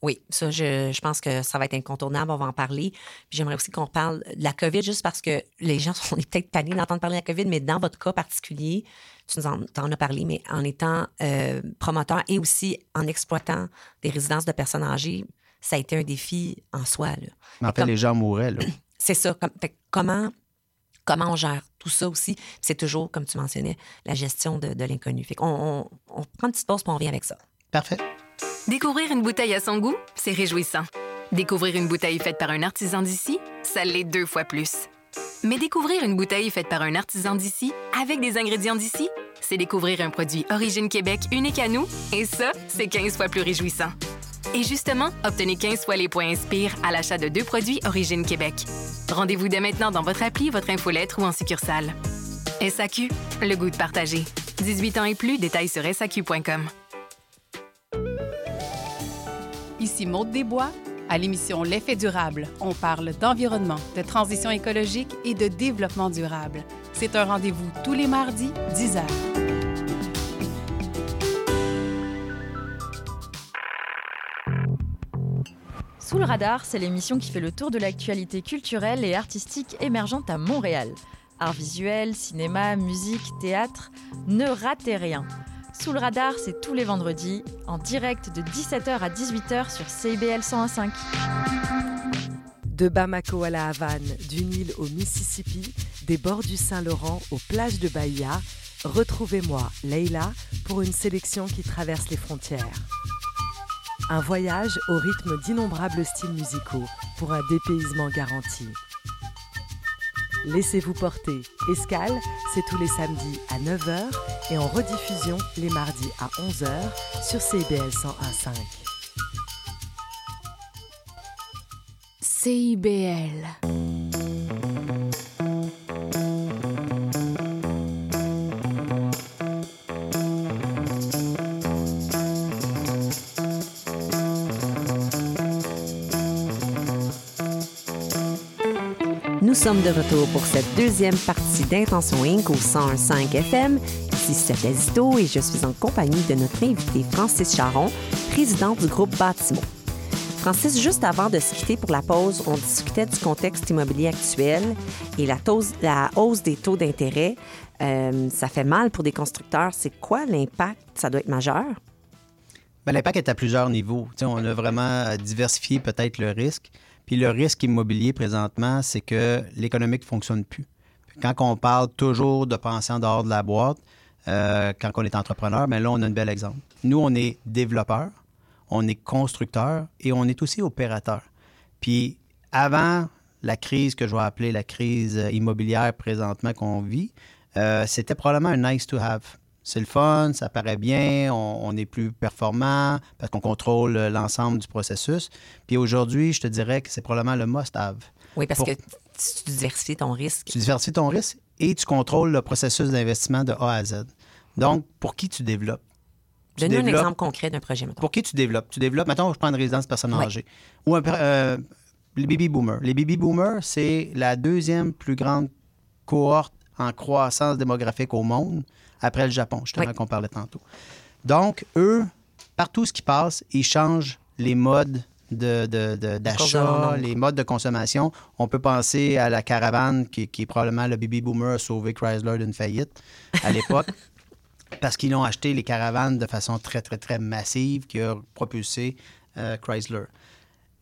Oui, ça, je, je pense que ça va être incontournable. On va en parler. Puis j'aimerais aussi qu'on parle de la COVID, juste parce que les gens sont peut-être paniqués d'entendre parler de la COVID, mais dans votre cas particulier, tu nous en, as parlé, mais en étant euh, promoteur et aussi en exploitant des résidences de personnes âgées, ça a été un défi en soi. là. Mais en fait, comme- les gens mouraient. C'est ça. Comme, fait que comment, comment on gère tout ça aussi? C'est toujours, comme tu mentionnais, la gestion de, de l'inconnu. Fait qu'on on, on prend une petite pause, puis on revient avec ça. Parfait. Découvrir une bouteille à son goût, c'est réjouissant. Découvrir une bouteille faite par un artisan d'ici, ça l'est deux fois plus. Mais découvrir une bouteille faite par un artisan d'ici, avec des ingrédients d'ici, c'est découvrir un produit Origine Québec unique à nous, et ça, c'est 15 fois plus réjouissant. Et justement, obtenez 15 fois les points Inspire à l'achat de deux produits Origine Québec. Rendez-vous dès maintenant dans votre appli, votre infolettre ou en succursale. SAQ, le goût de partager. 18 ans et plus, détails sur SAQ.com. Ici Maude Desbois. À l'émission L'effet durable, on parle d'environnement, de transition écologique et de développement durable. C'est un rendez-vous tous les mardis, 10 h. Sous le radar, c'est l'émission qui fait le tour de l'actualité culturelle et artistique émergente à Montréal. Art visuel, cinéma, musique, théâtre, ne ratez rien. Sous le radar, c'est tous les vendredis, en direct de 17h à 18h sur CIBL 101.5. De Bamako à la Havane, du Nil au Mississippi, des bords du Saint-Laurent aux plages de Bahia, retrouvez-moi, Leila, pour une sélection qui traverse les frontières. Un voyage au rythme d'innombrables styles musicaux pour un dépaysement garanti. Laissez-vous porter. Escale, c'est tous les samedis à 9h et en rediffusion les mardis à 11h sur CIBL 101.5. CIBL. Sommes de retour pour cette deuxième partie d'Intention Inc. au 101.5 FM. Ici Sophia Zito et je suis en compagnie de notre invité Francis Charon, président du groupe Bâtimo. Francis, juste avant de se quitter pour la pause, on discutait du contexte immobilier actuel et la, hausse des taux d'intérêt. Euh, ça fait mal pour des constructeurs. C'est quoi l'impact? Ça doit être majeur. Ben, L'impact est à plusieurs niveaux. On a vraiment euh, diversifié peut-être le risque. Puis le risque immobilier présentement, c'est que l'économique ne fonctionne plus. Quand on parle toujours de penser en dehors de la boîte, euh, quand on est entrepreneur, mais là, on a un bel exemple. Nous, on est développeur, on est constructeur et on est aussi opérateur. Puis avant la crise que je vais appeler la crise immobilière présentement qu'on vit, euh, c'était probablement un nice to have. C'est le fun, ça paraît bien, on, on est plus performant parce qu'on contrôle euh, l'ensemble du processus. Puis aujourd'hui, je te dirais que c'est probablement le must-have. Oui, parce Pour- que tu diversifies ton risque. Tu diversifies ton risque et tu contrôles le processus d'investissement de A à Z. Donc, pour qui tu développes? Donne-nous un exemple concret d'un projet, mettons. Pour qui tu développes? Tu développes, mettons, je prends une résidence de personnes Ouais. âgées. Ou un, euh, les baby boomers. Les baby boomers, c'est la deuxième plus grande cohorte en croissance démographique au monde après le Japon, justement, Oui. qu'on parlait tantôt. Donc, eux, partout ce qui passe, ils changent les modes de- de- de d'achat, les modes de consommation. On peut penser à la caravane, qui, qui est probablement le baby boomer a sauvé Chrysler d'une faillite à l'époque. parce qu'ils ont acheté les caravanes de façon très, très, très massive qui a propulsé euh, Chrysler.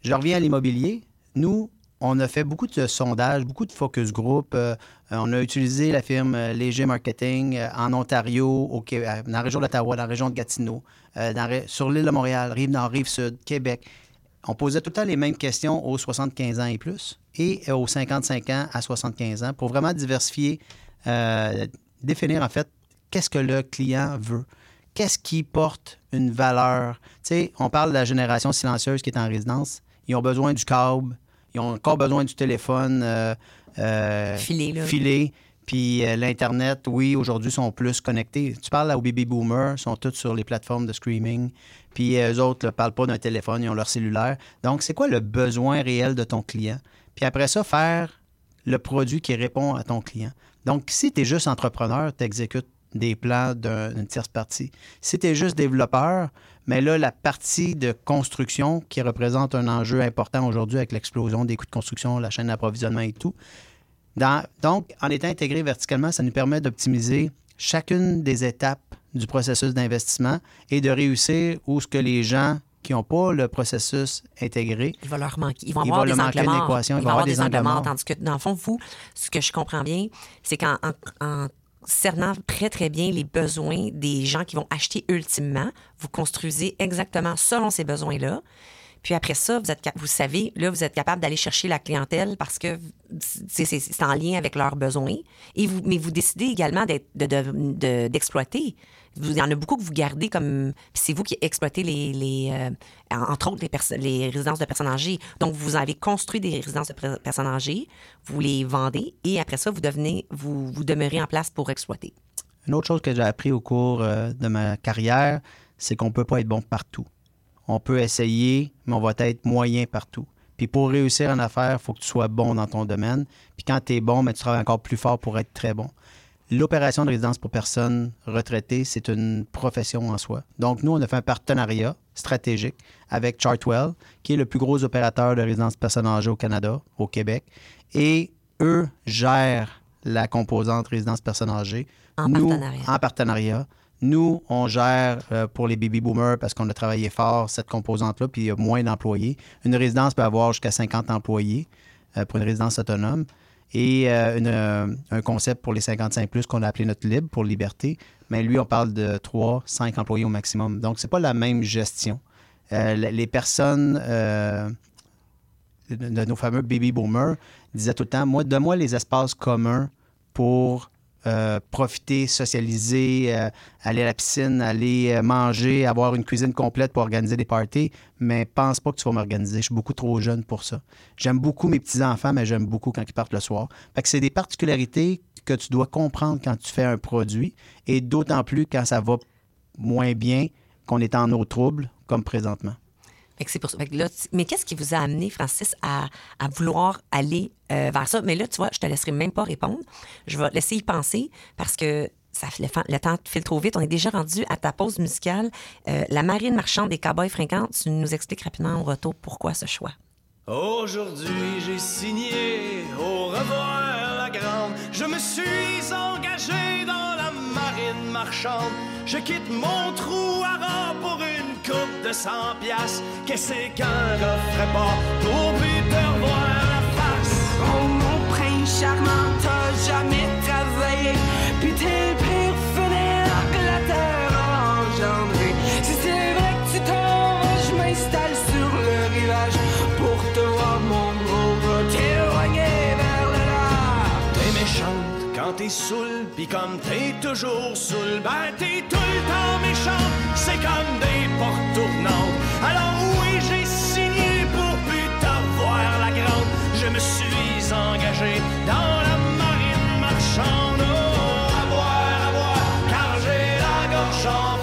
Je reviens à l'immobilier. Nous, on a fait beaucoup de sondages, beaucoup de focus group. Euh, euh, on a utilisé la firme euh, Léger Marketing en Ontario, au dans la région d'Ottawa, dans la région de Gatineau, sur l'île de Montréal, Rive-Nord, Rive-Sud, Québec. On posait tout le temps les mêmes questions aux 75 ans et plus et aux 55 ans à 75 ans pour vraiment diversifier, définir en fait qu'est-ce que le client veut. Qu'est-ce qui porte une valeur? Tu sais, on parle de la génération silencieuse qui est en résidence. Ils ont besoin du câble. Ils ont encore besoin du téléphone euh, euh, Filé, là. filé. Puis euh, l'Internet, oui, aujourd'hui, sont plus connectés. Tu parles aux baby boomers, sont tous sur les plateformes de streaming. Puis euh, eux autres ne parlent pas d'un téléphone, ils ont leur cellulaire. Donc, c'est quoi le besoin réel de ton client? Puis après ça, faire le produit qui répond à ton client. Donc, si tu es juste entrepreneur, tu exécutes des plans d'un- d'une tierce partie. Si tu es juste développeur, mais là, la partie de construction qui représente un enjeu important aujourd'hui avec l'explosion des coûts de construction, la chaîne d'approvisionnement et tout. Dans- donc, en étant intégré verticalement, ça nous permet d'optimiser chacune des étapes du processus d'investissement et de réussir où ce que les gens qui n'ont pas le processus intégré, Il va leur manquer. Ils vont Il avoir va des leur manquer angles une morts. équation, Il va avoir des angles morts. Tandis que, dans le fond, vous, ce que je comprends bien, c'est qu'en en, en cernant très, très bien les besoins des gens qui vont acheter ultimement, vous construisez exactement selon ces besoins-là. Puis après ça, vous, êtes, vous savez, là, vous êtes capable d'aller chercher la clientèle parce que c'est en lien avec leurs besoins. Et vous, mais vous décidez également d'être- de- de- d'exploiter. Il y en a beaucoup que vous gardez comme. C'est vous qui exploitez les. les euh, entre autres, les, résidences de personnes âgées. Donc, vous avez construit des résidences de personnes âgées, vous les vendez et après ça, vous devenez. Vous, vous demeurez en place pour exploiter. Une autre chose que j'ai appris au cours euh, de ma carrière, c'est qu'on ne peut pas être bon partout. On peut essayer, mais on va être moyen partout. Puis pour réussir en affaires, il faut que tu sois bon dans ton domaine. Puis quand tu es bon, mais tu travailles encore plus fort pour être très bon. l'opération de résidence pour personnes retraitées, c'est une profession en soi. Donc, nous, on a fait un partenariat stratégique avec Chartwell, qui est le plus gros opérateur de résidence personnes âgées au Canada, au Québec. Et eux gèrent la composante résidence personnes âgées. En Nous, partenariat. En partenariat. Nous, on gère euh, pour les baby boomers parce qu'on a travaillé fort cette composante-là, puis il y a moins d'employés. Une résidence peut avoir jusqu'à 50 employés euh, pour une résidence autonome. Et euh, une, un concept pour les 55 plus qu'on a appelé notre libre pour liberté. Mais lui, on parle de 3, 5 employés au maximum. Donc, c'est pas la même gestion. Les personnes de, de nos fameux baby boomers disaient tout le temps, moi, donne-moi les espaces communs pour euh, profiter, socialiser, euh, aller à la piscine, aller euh, manger, avoir une cuisine complète pour organiser des parties, mais pense pas que tu vas m'organiser. Je suis beaucoup trop jeune pour ça. J'aime beaucoup mes petits-enfants, mais j'aime beaucoup quand ils partent le soir. C'est des particularités que tu dois comprendre quand tu fais un produit, et d'autant plus quand ça va moins bien, qu'on est en eau trouble, comme présentement. Mais qu'est-ce qui vous a amené, Francis, à, vouloir aller euh, vers ça? Mais là, tu vois, je te laisserai même pas répondre. Je vais laisser y penser parce que ça, le, le temps file trop vite. On est déjà rendu à ta pause musicale. Euh, la marine marchande des cowboys fringants, tu nous expliques rapidement au retour pourquoi ce choix. Aujourd'hui, j'ai signé au revoir la grande. Je me suis engagé dans la marine marchande. Je quitte mon trou à rang coupe de 100 piastres. Qu'est-ce qu'un gars ferait pas pour plus te revoir la face? Oh mon prince charmant, t'as jamais travaillé Puis t'es t'es saoul, pis comme t'es toujours saoul, ben t'es tout le temps méchante. C'est comme des portes tournantes. Alors oui, j'ai signé pour plus t'avoir la grande. Je me suis engagé dans la marine marchande. Oh, à boire, à boire, car j'ai la gorge en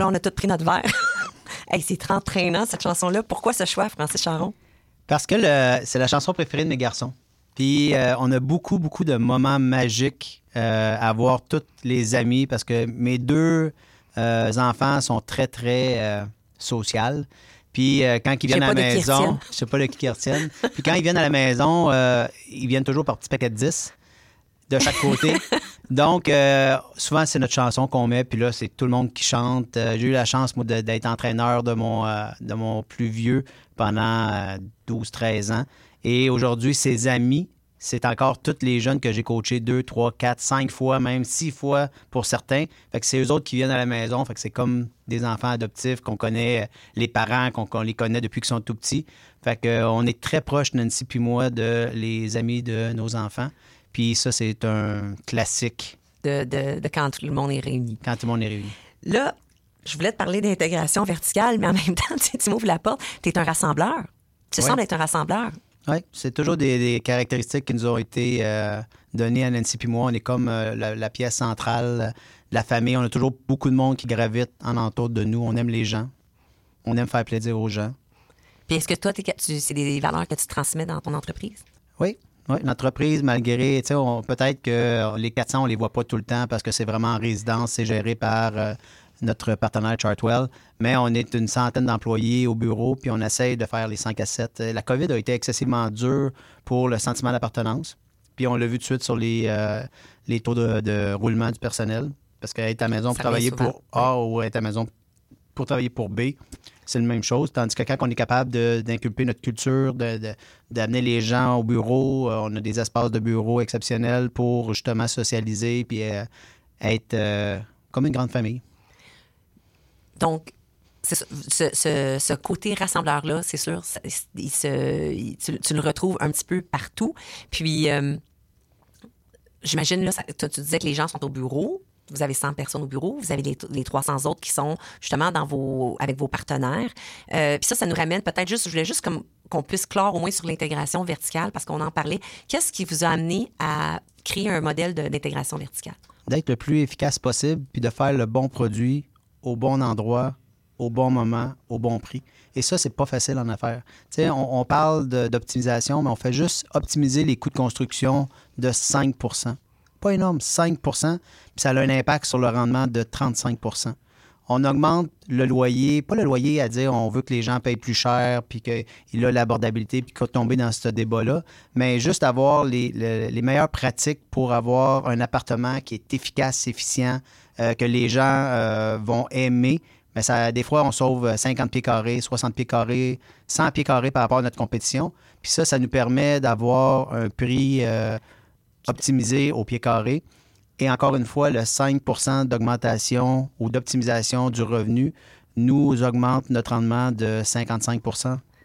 Là, on a tous pris notre verre. hey, c'est 31 ans, cette chanson-là. Pourquoi ce choix, Francis Charon? Parce que le- c'est la chanson préférée de mes garçons. Puis euh, on a beaucoup, beaucoup de moments magiques euh, à voir tous les amis parce que mes deux euh, enfants sont très, très sociales. Puis quand ils viennent à la maison, je sais pas de qui retiennent. Puis quand ils viennent à la maison, ils viennent toujours par petits paquets de 10 de chaque côté. Donc, euh, souvent, c'est notre chanson qu'on met, puis là, c'est tout le monde qui chante. Euh, J'ai eu la chance, moi, de- d'être entraîneur de mon, euh, de mon plus vieux pendant euh, 12-13 ans. Et aujourd'hui, ses amis, c'est encore tous les jeunes que j'ai coachés deux, trois, quatre, cinq fois, même six fois pour certains. Fait que c'est eux autres qui viennent à la maison. Fait que c'est comme des enfants adoptifs qu'on connaît, les parents, qu'on qu'on les connaît depuis qu'ils sont tout petits. Fait que, on est très proches, Nancy puis moi, de les amis de nos enfants. Puis ça, c'est un classique. De, de- de quand tout le monde est réuni. Quand tout le monde est réuni. Là, je voulais te parler d'intégration verticale, mais en même temps, tu, tu m'ouvres la porte. Tu es un rassembleur. Tu Ouais. sembles être un rassembleur. Oui, c'est toujours des, des caractéristiques qui nous ont été euh, données à Nancy puis moi. On est comme euh, la, la pièce centrale de la famille. On a toujours beaucoup de monde qui gravite en entour de nous. On aime les gens. On aime faire plaisir aux gens. Puis est-ce que toi, c'est des valeurs que tu transmets dans ton entreprise? Oui, oui. L'entreprise, malgré, tu sais, peut-être que les 400, on les voit pas tout le temps parce que c'est vraiment en résidence, c'est géré par euh, notre partenaire Chartwell, mais on est une centaine d'employés au bureau, puis on essaye de faire les 5 à 7. Euh, La COVID a été excessivement dure pour le sentiment d'appartenance, puis on l'a vu tout de suite sur les, euh, les taux de, de roulement du personnel, parce qu'être à la maison Ça pour travailler pour A ou être à la maison pour travailler pour B, c'est la même chose. Tandis que quand on est capable d'inculper notre culture, d'amener les gens au bureau, euh, on a des espaces de bureau exceptionnels pour justement socialiser puis euh, être euh, comme une grande famille. Donc, ce, côté rassembleur-là, c'est sûr, tu, le retrouves un petit peu partout. Puis, j'imagine, là, tu disais que les gens sont au bureau. Vous avez 100 personnes au bureau, vous avez les, les 300 autres qui sont justement avec vos partenaires. Euh, puis ça, ça nous ramène peut-être juste, je voulais juste qu'on puisse clore au moins sur l'intégration verticale parce qu'on en parlait. Qu'est-ce qui vous a amené à créer un modèle d'intégration verticale? D'être le plus efficace possible puis de faire le bon produit au bon endroit, au bon moment, au bon prix. Et ça, c'est pas facile en affaires. On, on parle d'optimisation, mais on fait juste optimiser les coûts de construction de 5 Pas énorme, 5% puis ça a un impact sur le rendement de 35% on augmente le loyer, pas le loyer à dire on veut que les gens payent plus cher, puis qu'il a l'abordabilité, puis qu'on tomber dans ce débat-là, mais juste avoir les, le- les meilleures pratiques pour avoir un appartement qui est efficace, efficient, euh, que les gens euh, vont aimer. Mais ça, des fois, on sauve 50 pieds carrés, 60 pieds carrés, 100 pieds carrés par rapport à notre compétition. Puis ça, ça nous permet d'avoir un prix euh, optimisé au pied carré. Et encore une fois, le 5% d'augmentation ou d'optimisation du revenu nous augmente notre rendement de 55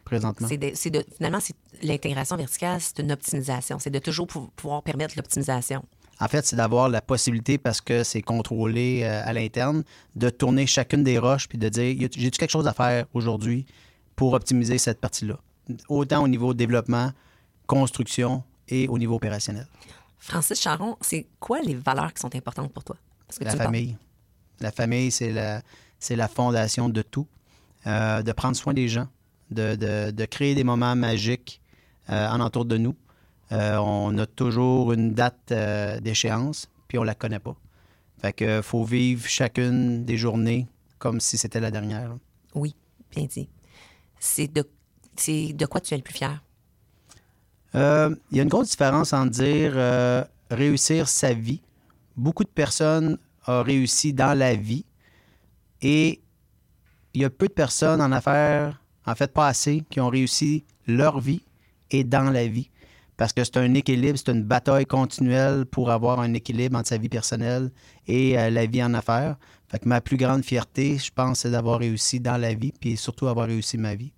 présentement. De- de- finalement, c'est l'intégration verticale, c'est une optimisation. C'est de toujours pou- pouvoir permettre l'optimisation. En fait, c'est d'avoir la possibilité, parce que c'est contrôlé euh, à l'interne, de tourner chacune des roches puis de dire j'ai-tu quelque chose à faire aujourd'hui pour optimiser cette partie-là? Autant au niveau développement, construction et au niveau opérationnel. Francis Charon, c'est quoi les valeurs qui sont importantes pour toi? Parce que La tu famille. La famille, c'est la, c'est la fondation de tout. Euh, de prendre soin des gens, de, de- de créer des moments magiques euh, en entour de nous. Euh, on a toujours une date d'échéance, puis on la connaît pas. Fait que faut vivre chacune des journées comme si c'était la dernière. là. Oui, bien dit. C'est de, c'est de quoi tu es le plus fier? Euh, Il y a une grosse différence en dire euh, réussir sa vie. Beaucoup de personnes ont réussi dans la vie et il y a peu de personnes en affaires, en fait pas assez, qui ont réussi leur vie et dans la vie. parce que c'est un équilibre, c'est une bataille continuelle pour avoir un équilibre entre sa vie personnelle et euh, la vie en affaires. Fait que ma plus grande fierté, je pense, c'est d'avoir réussi dans la vie, puis surtout avoir réussi ma vie.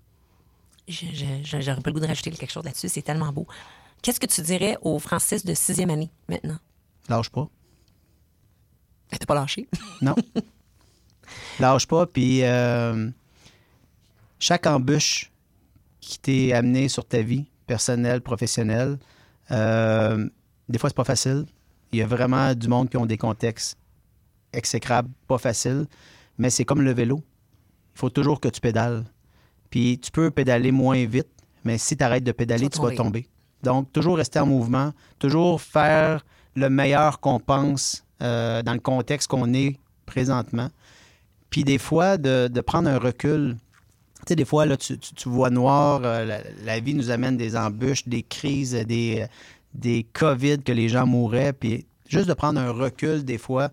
J'aurais pas le goût de rajouter quelque chose là-dessus, c'est tellement beau. Qu'est-ce que tu dirais au Francis de sixième année maintenant? Lâche pas. T'as pas lâché? Non. Lâche pas, puis euh, chaque embûche qui t'est amenée sur ta vie, personnelle, professionnelle, euh, des fois, c'est pas facile. Il y a vraiment du monde qui ont des contextes exécrables, pas faciles, mais c'est comme le vélo. Il faut toujours que tu pédales. Puis tu peux pédaler moins vite, mais si tu arrêtes de pédaler, Tu tu vas tomber. Donc, toujours rester en mouvement, toujours faire le meilleur qu'on pense euh, dans le contexte qu'on est présentement. Puis des fois, de, de prendre un recul. Tu sais, des fois, là, tu, tu- tu vois noir, euh, la, la vie nous amène des embûches, des crises, des, des COVID que les gens mourraient. Puis juste de prendre un recul, des fois,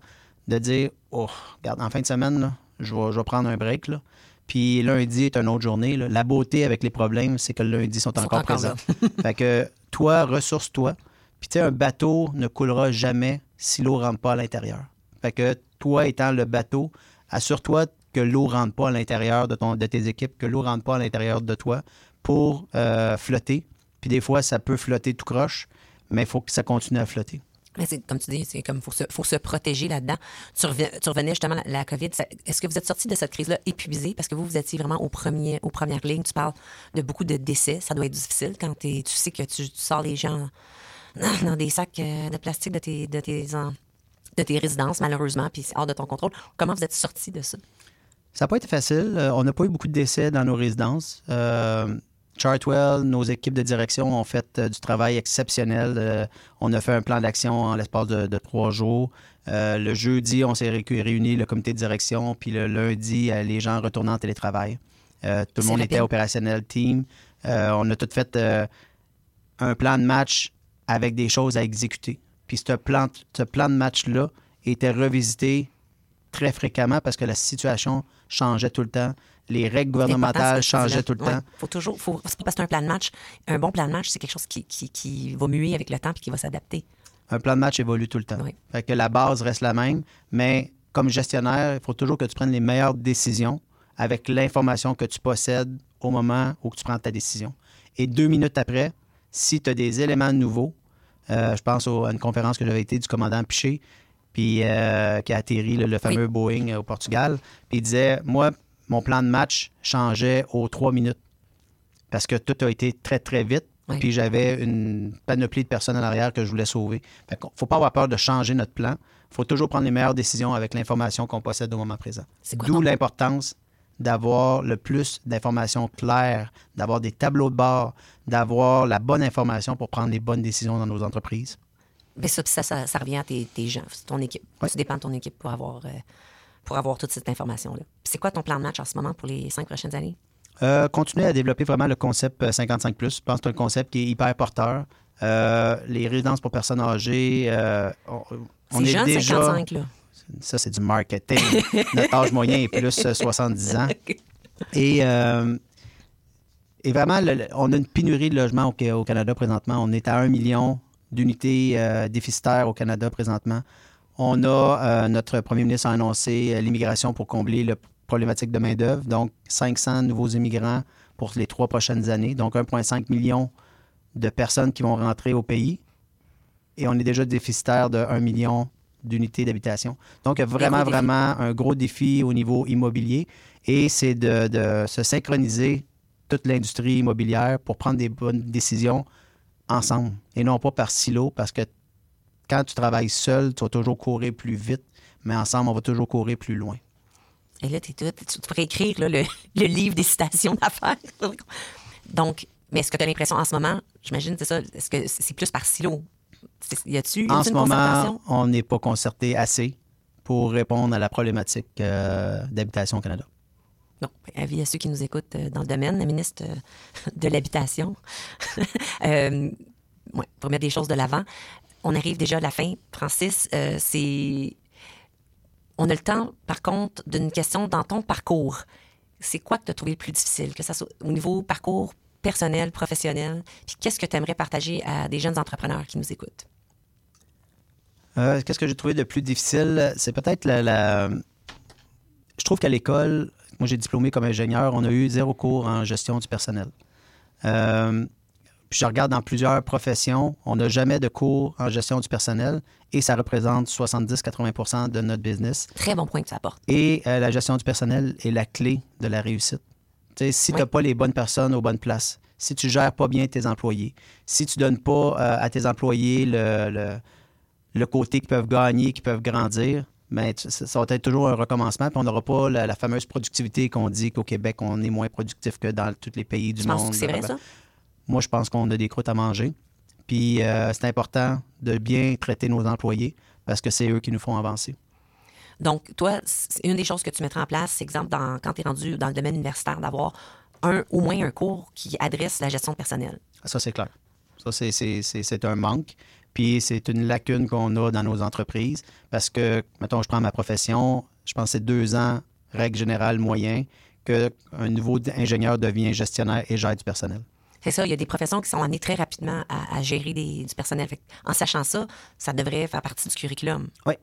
de dire, oh, regarde, en fin de semaine, là, je, vais, je vais prendre un break. Là. Puis lundi est une autre journée. là. La beauté avec les problèmes, c'est que le lundi sont encore, encore présents. fait que toi, ressource-toi. Puis tu sais, un bateau ne coulera jamais si l'eau ne rentre pas à l'intérieur. Fait que toi étant le bateau, assure-toi que l'eau ne rentre pas à l'intérieur de, ton, de tes équipes, que l'eau ne rentre pas à l'intérieur de toi pour euh, flotter. Puis des fois, ça peut flotter tout croche, mais il faut que ça continue à flotter. Comme tu dis, c'est comme faut se, faut se protéger là-dedans. Tu, revenais justement à la, COVID. Est-ce que vous êtes sorti de cette crise-là épuisé? Parce que vous, vous étiez vraiment aux premières lignes. Tu parles de beaucoup de décès. Ça doit être difficile quand tu sais que tu, sors les gens dans, des sacs euh, de plastique de tes, de tes, de tes résidences, malheureusement, puis c'est hors de ton contrôle. Comment vous êtes sorti de ça? Ça n'a pas été facile. Euh, on n'a pas eu beaucoup de décès dans nos résidences. Euh, Chartwell, nos équipes de direction ont fait euh, du travail exceptionnel. Euh, on a fait un plan d'action en l'espace de, de trois jours. Euh, le jeudi, on s'est ré- réunis, le comité de direction, puis le lundi, les gens retournaient en télétravail. Tout le monde rapide. était opérationnel, team. On a tout fait un plan de match avec des choses à exécuter. Puis ce plan, ce plan de match-là était revisité très fréquemment parce que la situation changeait tout le temps. Les règles gouvernementales changeaient tout le temps. Faut toujours, faut, c'est pas parce que c'est un plan de match. Un bon plan de match, c'est quelque chose qui, qui, qui va muer avec le temps puis qui va s'adapter. Un plan de match évolue tout le temps. Oui. Fait que la base reste la même, mais comme gestionnaire, il faut toujours que tu prennes les meilleures décisions avec l'information que tu possèdes au moment où tu prends ta décision. Et deux minutes après, si tu as des éléments nouveaux, euh, je pense à une conférence que j'avais été du commandant Piché, puis euh, qui a atterri le fameux Boeing euh, au Portugal, puis il disait, moi, mon plan de match changeait aux trois minutes parce que tout a été très, très vite. Oui. Puis j'avais une panoplie de personnes en arrière que je voulais sauver. Fait qu'on- faut pas avoir peur de changer notre plan. faut toujours prendre les meilleures décisions avec l'information qu'on possède au moment présent. D'où l'importance d'avoir le plus d'informations claires, d'avoir des tableaux de bord, d'avoir la bonne information pour prendre les bonnes décisions dans nos entreprises. Mais ça, ça, ça, ça revient à tes, tes gens, c'est ton équipe. Tu dépends de ton équipe pour avoir, euh, pour avoir toute cette information-là. C'est quoi ton plan de match en ce moment pour les cinq prochaines années? Euh, continuer à développer vraiment le concept euh, 55 Je pense que c'est un concept qui est hyper porteur. Euh, les résidences pour personnes âgées, euh, on, on C'est est jeune, déjà... 55, là. Ça, c'est du marketing. Notre âge moyen est plus euh, 70 ans. Et, euh, et vraiment, le- on a une pénurie de logements au, au Canada présentement. On est à un million d'unités euh, déficitaires au Canada présentement. On a, euh, notre premier ministre a annoncé euh, l'immigration pour combler la problématique de main-d'œuvre. Donc, 500 nouveaux immigrants pour les trois prochaines années. Donc, 1,5 million de personnes qui vont rentrer au pays. Et on est déjà déficitaire de 1 million d'unités d'habitation. Donc, il y a vraiment, vraiment un gros défi au niveau immobilier. Et c'est de, de se synchroniser toute l'industrie immobilière pour prendre des bonnes décisions ensemble et non pas par silo parce que quand tu travailles seul, tu vas toujours courir plus vite, mais ensemble, on va toujours courir plus loin. Et là, t'es tout, tu pourrais écrire là, le, le livre des citations d'affaires. Donc, mais est-ce que tu as l'impression en ce moment, j'imagine, c'est ça, est-ce que c'est plus par silo? C'est- Y a-tu En ce moment, on n'est pas concerté assez pour répondre à la problématique euh, d'habitation au Canada. Non, avis à ceux qui nous écoutent euh, dans le domaine, la ministre euh, de l'Habitation. euh, ouais, pour mettre des choses de l'avant. On arrive déjà à la fin. Francis, euh, c'est. On a le temps, par contre, d'une question dans ton parcours. C'est quoi que tu as trouvé le plus difficile, que ça soit au niveau parcours personnelle, professionnelle? Puis qu'est-ce que tu aimerais partager à des jeunes entrepreneurs qui nous écoutent? Euh, Qu'est-ce que j'ai trouvé de plus difficile? C'est peut-être la, la- Je trouve qu'à l'école, moi j'ai diplômé comme ingénieur, on a eu zéro cours en gestion du personnel. Euh, puis je regarde dans plusieurs professions, on n'a jamais de cours en gestion du personnel et ça représente 70-80% de notre business. Très bon point que tu apportes. Et euh, la gestion du personnel est la clé de la réussite. Tu sais, si tu n'as pas les bonnes personnes aux bonnes places, si tu gères pas bien tes employés, si tu donnes pas euh, à tes employés le, le- le côté qu'ils peuvent gagner, qu'ils peuvent grandir, mais tu- ça ça va être toujours un recommencement, puis on n'aura pas la, la fameuse productivité qu'on dit qu'au Québec, on est moins productif que dans tous les pays du penses monde. que c'est vrai, ça? Moi, je pense qu'on a des croûtes à manger. Puis euh, c'est important de bien traiter nos employés parce que c'est eux qui nous font avancer. Donc, toi, une des choses que tu mettrais en place, c'est exemple, dans- quand tu es rendu dans le domaine universitaire, d'avoir un, au moins un cours qui adresse la gestion personnelle. Ça, c'est clair. Ça, c'est un manque. Puis c'est une lacune qu'on a dans nos entreprises parce que, mettons, je prends ma profession, je pense que c'est deux ans, règle générale, moyen, qu'un nouveau ingénieur devient gestionnaire et gère du personnel. C'est ça, il y a des professions qui sont amenées très rapidement à, à gérer des- du personnel. Fait en sachant ça, ça devrait faire partie du curriculum. Oui.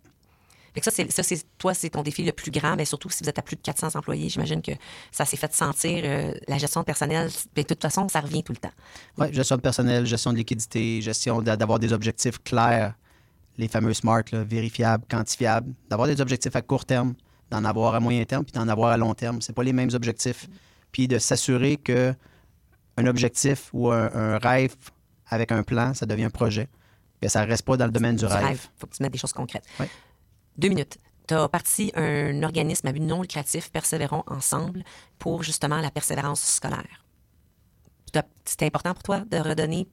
Fait que ça, c'est, ça, c'est, toi, c'est ton défi le plus grand, mais surtout si vous êtes à plus de 400 employés, j'imagine que ça s'est fait sentir. euh, la gestion de personnel, de toute façon, ça revient tout le temps. Oui, gestion de personnel, gestion de liquidité, gestion d'a- d'avoir des objectifs clairs, les fameux SMART, là, vérifiables, quantifiables, d'avoir des objectifs à court terme, d'en avoir à moyen terme, puis d'en avoir à long terme. C'est pas les mêmes objectifs. Puis de s'assurer que un objectif ou un, un rêve avec un plan, ça devient un projet. Que ça reste pas dans le domaine du, Du rêve. faut que tu mettes des choses concrètes. Oui. Deux minutes. Tu as parti un organisme à but non lucratif, Persévérons ensemble, pour justement la persévérance scolaire. C'était important pour toi de redonner,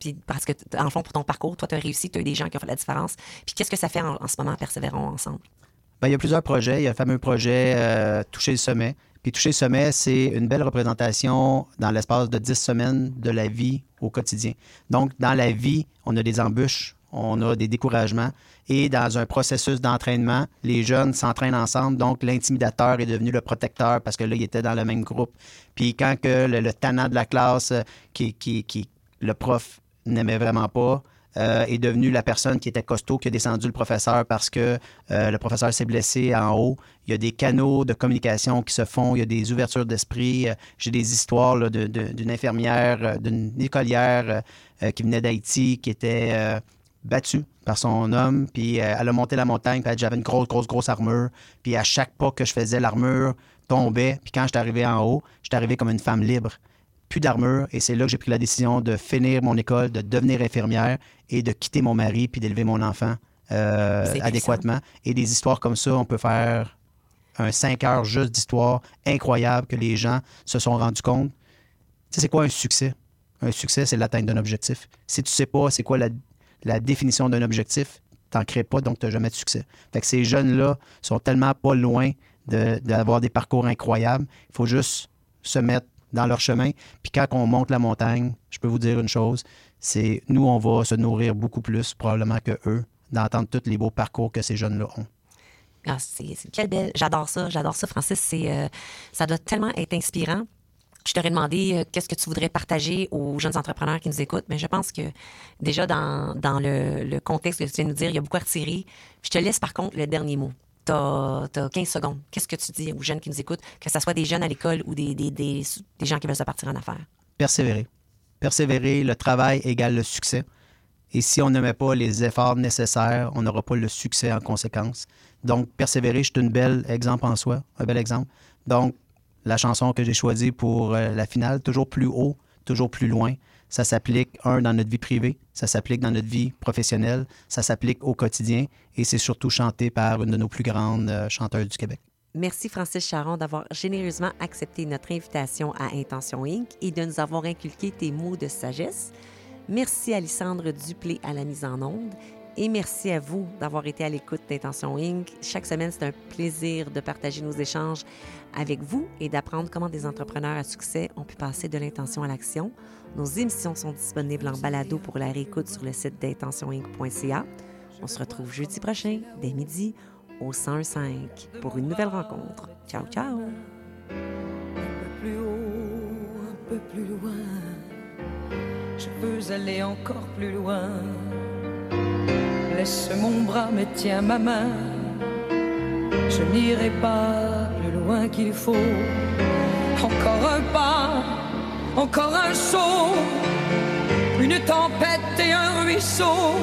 puis parce que, en fond, pour ton parcours, toi, tu as réussi, tu as eu des gens qui ont fait la différence. Puis qu'est-ce que ça fait en, en ce moment, Persévérons ensemble? Ben, il y a plusieurs projets. Il y a le fameux projet euh, Toucher le sommet. Puis Toucher sommet, c'est une belle représentation dans l'espace de 10 semaines de la vie au quotidien. Donc, dans la vie, on a des embûches, on a des découragements. Et dans un processus d'entraînement, les jeunes s'entraînent ensemble. Donc, l'intimidateur est devenu le protecteur parce que là, il était dans le même groupe. Puis quand que le, le de la classe, euh, qui, qui, qui, le prof n'aimait vraiment pas, euh, est devenu la personne qui était costaud, qui a descendu le professeur parce que euh, le professeur s'est blessé en haut. Il y a des canaux de communication qui se font, il y a des ouvertures d'esprit. Euh, J'ai des histoires de- d'une infirmière, d'une écolière qui venait d'Haïti, qui était battue par son homme, puis elle a monté la montagne, puis j'avais une grosse, grosse, grosse armure, puis à chaque pas que je faisais, l'armure tombait, puis quand j'étais arrivé en haut, j'étais arrivé comme une femme libre. Plus d'armure. Et c'est là que j'ai pris la décision de finir mon école, de devenir infirmière et de quitter mon mari puis d'élever mon enfant euh, adéquatement. Et des histoires comme ça, on peut faire un 5 heures juste d'histoire incroyable que les gens se sont rendus compte. Tu sais, c'est quoi un succès? Un succès, c'est l'atteinte d'un objectif. Si tu sais pas c'est quoi la, la définition d'un objectif, t'en crées pas, donc tu n'as jamais de succès. Fait que ces jeunes-là sont tellement pas loin de- d'avoir des parcours incroyables. Il faut juste se mettre dans leur chemin. Puis quand on monte la montagne, je peux vous dire une chose, c'est nous, on va se nourrir beaucoup plus probablement que eux d'entendre tous les beaux parcours que ces jeunes-là ont. Ah, c'est, quelle belle. J'adore ça, j'adore ça, Francis. C'est, euh, ça doit tellement être inspirant. Je t'aurais demandé euh, qu'est-ce que tu voudrais partager aux jeunes entrepreneurs qui nous écoutent, mais je pense que déjà dans, dans le, le contexte que tu viens de nous dire, il y a beaucoup à retirer. Je te laisse par contre le dernier mot. Tu as, 15 secondes. Qu'est-ce que tu dis aux jeunes qui nous écoutent, que ce soit des jeunes à l'école ou des, des, des, des gens qui veulent se partir en affaires? Persévérer. Persévérer, le travail égale le succès. Et si on ne met pas les efforts nécessaires, on n'aura pas le succès en conséquence. Donc, persévérer, c'est un bel exemple en soi, un bel exemple. Donc, la chanson que j'ai choisie pour euh, la finale, toujours plus haut, toujours plus loin, ça s'applique, un, dans notre vie privée, ça s'applique dans notre vie professionnelle, ça s'applique au quotidien et c'est surtout chanté par une de nos plus grandes euh, chanteuses du Québec. Merci Francis Charon d'avoir généreusement accepté notre invitation à Intention Inc. et de nous avoir inculqué tes mots de sagesse. Merci Alissandre Duplé à la mise en onde et merci à vous d'avoir été à l'écoute d'Intention Inc. Chaque semaine, c'est un plaisir de partager nos échanges avec vous et d'apprendre comment des entrepreneurs à succès ont pu passer de l'intention à l'action. Nos émissions sont disponibles en balado pour la réécoute sur le site d'intentioninc.ca. On se retrouve jeudi prochain, dès midi, au 105 pour une nouvelle rencontre. Ciao, ciao! plus haut, un peu peu plus loin. Je veux aller encore plus loin. Laisse mon bras, mais tiens ma main. Je n'irai pas plus loin qu'il faut. Encore un pas, encore un saut. Une tempête et un ruisseau.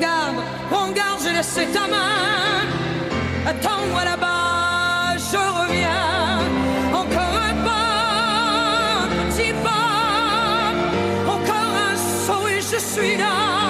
Prends garde, prends garde, je laisse ta main. Attends-moi là-bas, je reviens. Encore un pas, un petit pas. Encore un saut et je suis. Là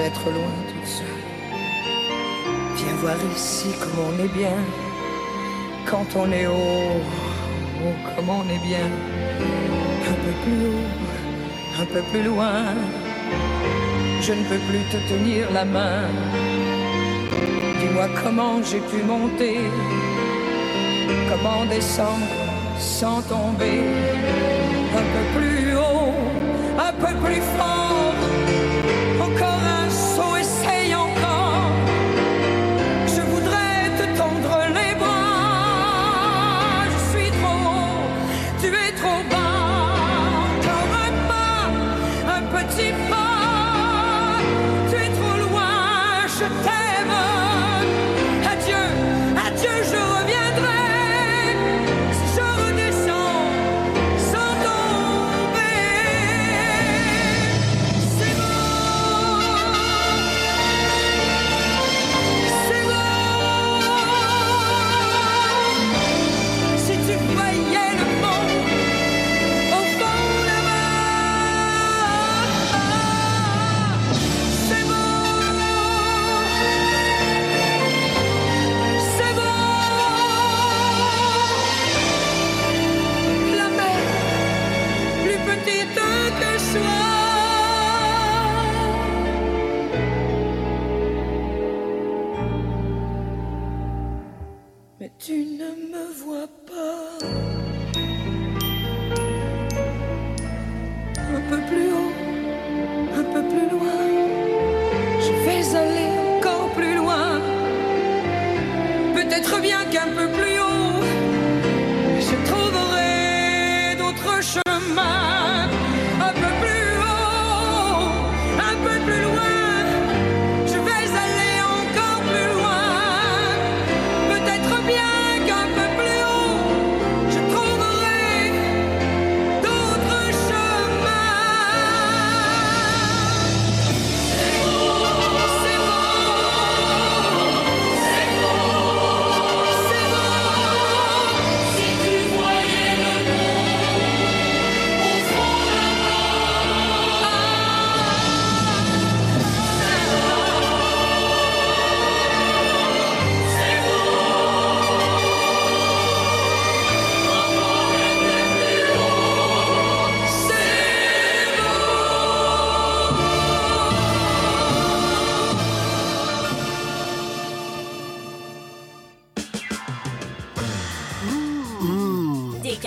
être loin toute seule. Viens voir ici comme on est bien. Quand on est haut, oh, comme on est bien. Un peu plus haut, un peu plus loin. Je ne peux plus te tenir la main. Dis-moi comment j'ai pu monter, comment descendre sans tomber. Un peu plus haut, un peu plus fort.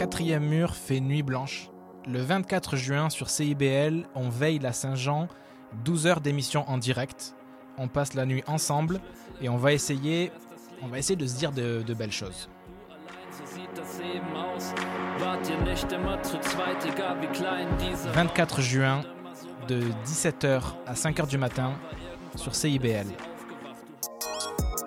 quatrième mur fait nuit blanche. Le 24 juin sur CIBL, on veille la Saint-Jean, 12 heures d'émission en direct. On passe la nuit ensemble et on va essayer, on va essayer de se dire de, de belles choses. « 24 juin, de 17h à 5h du matin, sur CIBL.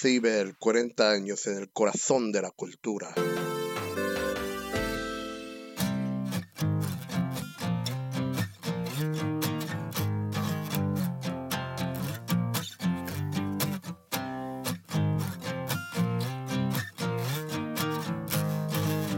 CIBEL, 40 años en el corazón de la cultura.